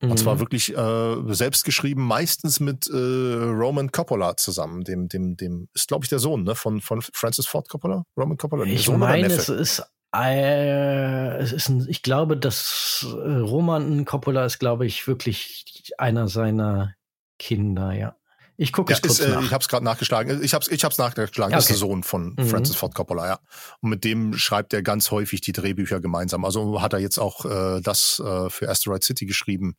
Mhm. Und zwar mhm. wirklich äh, selbst geschrieben, meistens mit äh, Roman Coppola zusammen. Dem, dem, dem ist, glaube ich, der Sohn ne? von, von Francis Ford Coppola. Roman Coppola. Ich meine, es ist äh, es ist ein, ich glaube, dass äh, Roman Coppola ist, glaube ich, wirklich einer seiner Kinder, ja. Ich gucke es ja, kurz ist, äh, nach. Ich habe es gerade nachgeschlagen. Ich habe es ich hab's nachgeschlagen. Okay. Das ist der Sohn von mhm. Francis Ford Coppola, ja. Und mit dem schreibt er ganz häufig die Drehbücher gemeinsam. Also hat er jetzt auch äh, das äh, für Asteroid City geschrieben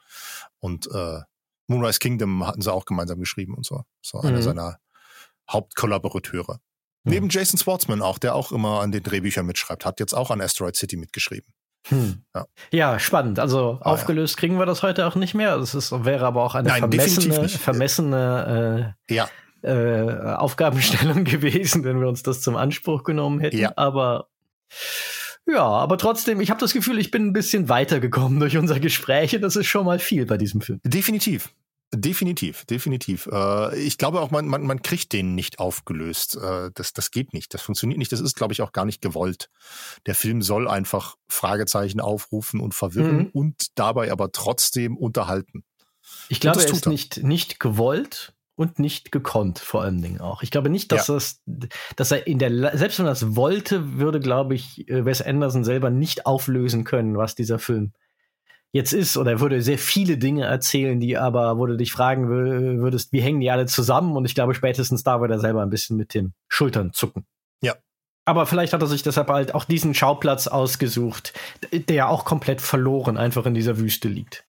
und äh, Moonrise Kingdom hatten sie auch gemeinsam geschrieben und so. So mhm. einer seiner Hauptkollaborateure. Neben Jason Schwartzman auch, der auch immer an den Drehbüchern mitschreibt, hat jetzt auch an Asteroid City mitgeschrieben. Hm. Ja. ja. spannend. Also ah, aufgelöst ja. kriegen wir das heute auch nicht mehr. Das ist, wäre aber auch eine Nein, vermessene, vermessene äh, ja. äh, Aufgabenstellung [laughs] gewesen, wenn wir uns das zum Anspruch genommen hätten. Aber ja, aber trotzdem, ich habe das Gefühl, ich bin ein bisschen weitergekommen durch unser Gespräch. Das ist schon mal viel bei diesem Film. Definitiv. Definitiv, definitiv. Äh, ich glaube auch, man, man, man kriegt den nicht aufgelöst. Äh, das, das geht nicht. Das funktioniert nicht. Das ist, glaube ich, auch gar nicht gewollt. Der Film soll einfach Fragezeichen aufrufen und verwirren mhm. und dabei aber trotzdem unterhalten. Ich glaube, er ist nicht, nicht gewollt und nicht gekonnt, vor allen Dingen auch. Ich glaube nicht, dass Ja. das, dass er in der, selbst wenn er das wollte, würde, glaube ich, äh, Wes Anderson selber nicht auflösen können, was dieser Film jetzt ist. Oder er würde sehr viele Dinge erzählen, die aber, wo du dich fragen wür- würdest, wie hängen die alle zusammen? Und ich glaube, spätestens da würde er selber ein bisschen mit den Schultern zucken. Ja. Aber vielleicht hat er sich deshalb halt auch diesen Schauplatz ausgesucht, der ja auch komplett verloren einfach in dieser Wüste liegt.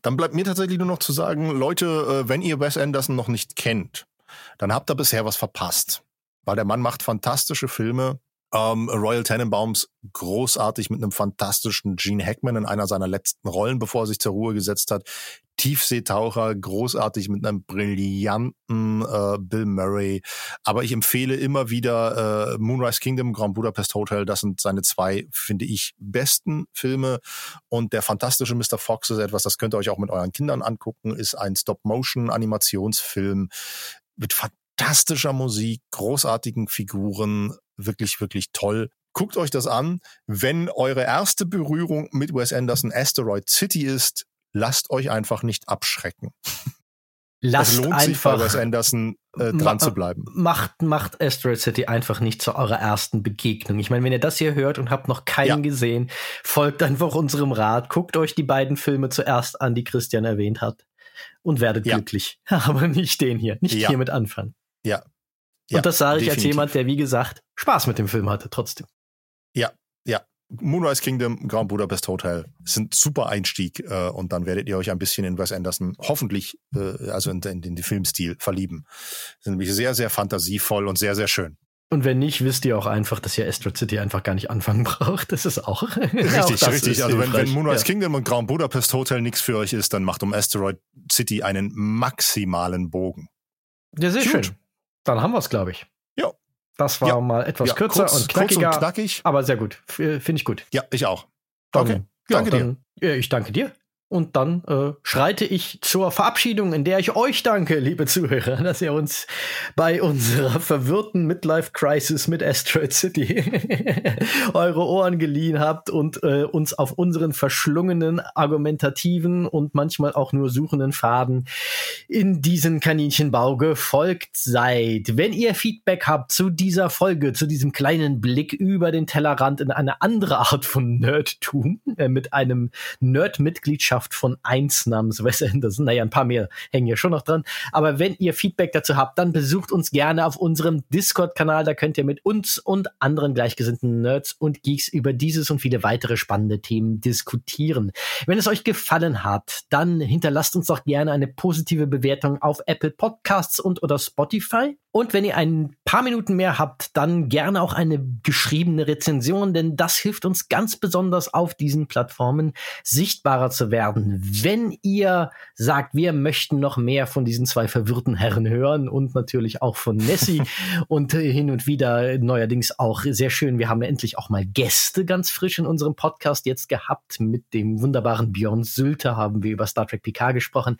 Dann bleibt mir tatsächlich nur noch zu sagen, Leute, äh, wenn ihr Wes Anderson noch nicht kennt, dann habt ihr bisher was verpasst. Weil der Mann macht fantastische Filme. Ähm, Royal Tenenbaums großartig mit einem fantastischen Gene Hackman in einer seiner letzten Rollen, bevor er sich zur Ruhe gesetzt hat. Tiefseetaucher, großartig mit einem brillanten äh, Bill Murray. Aber ich empfehle immer wieder äh, Moonrise Kingdom, Grand Budapest Hotel. Das sind seine zwei, finde ich, besten Filme. Und der fantastische Mr. Fox ist etwas, das könnt ihr euch auch mit euren Kindern angucken, ist ein Stop-Motion-Animationsfilm mit fantastischer Musik, großartigen Figuren, wirklich, wirklich toll. Guckt euch das an. Wenn eure erste Berührung mit Wes Anderson Asteroid City ist, lasst euch einfach nicht abschrecken. Lasst es lohnt sich bei einfach Wes Anderson äh, dran zu bleiben. macht, macht Asteroid City einfach nicht zu eurer ersten Begegnung. Ich meine, wenn ihr das hier hört und habt noch keinen Ja. gesehen, folgt einfach unserem Rat, guckt euch die beiden Filme zuerst an, die Christian erwähnt hat und werdet Ja. glücklich. [laughs] Aber nicht den hier, nicht Ja. hiermit anfangen. Ja. Ja, und das sage ich als definitiv. jemand, der, wie gesagt, Spaß mit dem Film hatte, trotzdem. Moonrise Kingdom, Grand Budapest Hotel sind super Einstieg äh, und dann werdet ihr euch ein bisschen in Wes Anderson hoffentlich, äh, also in, in, in den Filmstil verlieben. Sind nämlich sehr, sehr fantasievoll und sehr, sehr schön. Und wenn nicht, wisst ihr auch einfach, dass ihr Asteroid City einfach gar nicht anfangen [laughs] braucht. Das ist auch. [laughs] auch Richtig, das richtig. Also wenn, wenn. Moonrise Ja. Kingdom und Grand Budapest Hotel nichts für euch ist, dann macht um Asteroid City einen maximalen Bogen. Ja, sehr Gut. schön. Dann haben wir es, glaube ich. Ja. Das war Ja. mal etwas Ja, kürzer kurz, und knackiger, Kurz und knackig. aber sehr gut. Finde ich gut. Ja, ich auch. Dann, Okay, ja, danke dir. dann, ich danke dir. Und dann äh, schreite ich zur Verabschiedung, in der ich euch danke, liebe Zuhörer, dass ihr uns bei unserer verwirrten Midlife-Crisis mit Asteroid City [laughs] eure Ohren geliehen habt und äh, uns auf unseren verschlungenen, argumentativen und manchmal auch nur suchenden Faden in diesen Kaninchenbau gefolgt seid. Wenn ihr Feedback habt zu dieser Folge, zu diesem kleinen Blick über den Tellerrand in eine andere Art von Nerdtum, äh, mit einem Nerd-Mitgliedschaft von eins namens Wes [laughs] Anderson, naja, ein paar mehr hängen ja schon noch dran, aber wenn ihr Feedback dazu habt, dann besucht uns gerne auf unserem Discord-Kanal, da könnt ihr mit uns und anderen gleichgesinnten Nerds und Geeks über dieses und viele weitere spannende Themen diskutieren. Wenn es euch gefallen hat, dann hinterlasst uns doch gerne eine positive Bewertung auf Apple Podcasts und oder Spotify. Und wenn ihr ein paar Minuten mehr habt, dann gerne auch eine geschriebene Rezension, denn das hilft uns ganz besonders auf diesen Plattformen sichtbarer zu werden. Wenn ihr sagt, wir möchten noch mehr von diesen zwei verwirrten Herren hören und natürlich auch von Nessie [laughs] und hin und wieder neuerdings auch sehr schön, wir haben endlich auch mal Gäste ganz frisch in unserem Podcast jetzt gehabt. Mit dem wunderbaren Björn Sülter haben wir über Star Trek PK gesprochen.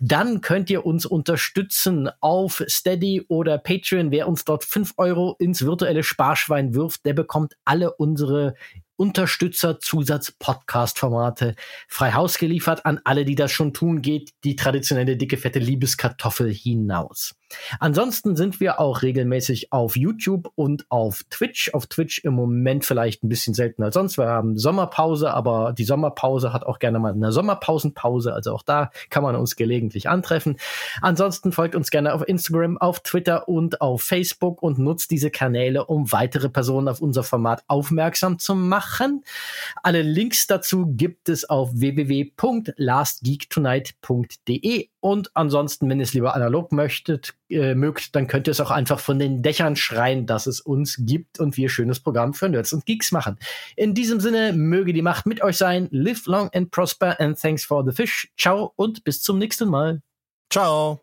Dann könnt ihr uns unterstützen auf Steady oder Patreon. Wer uns dort fünf Euro ins virtuelle Sparschwein wirft, der bekommt alle unsere Unterstützer Zusatz Podcast Formate frei Haus geliefert an alle, die das schon tun, geht die traditionelle dicke fette Liebeskartoffel hinaus. Ansonsten sind wir auch regelmäßig auf YouTube und auf Twitch. Auf Twitch im Moment vielleicht ein bisschen seltener als sonst. Wir haben Sommerpause, aber die Sommerpause hat auch gerne mal eine Sommerpausenpause. Also auch da kann man uns gelegentlich antreffen. Ansonsten folgt uns gerne auf Instagram, auf Twitter und auf Facebook und nutzt diese Kanäle, um weitere Personen auf unser Format aufmerksam zu machen. Alle Links dazu gibt es auf www.lastgeektonight.de und ansonsten, wenn ihr es lieber analog möchtet, äh, mögt, dann könnt ihr es auch einfach von den Dächern schreien, dass es uns gibt und wir schönes Programm für Nerds und Geeks machen. In diesem Sinne, möge die Macht mit euch sein. Live long and prosper and thanks for the fish. Ciao und bis zum nächsten Mal. Ciao.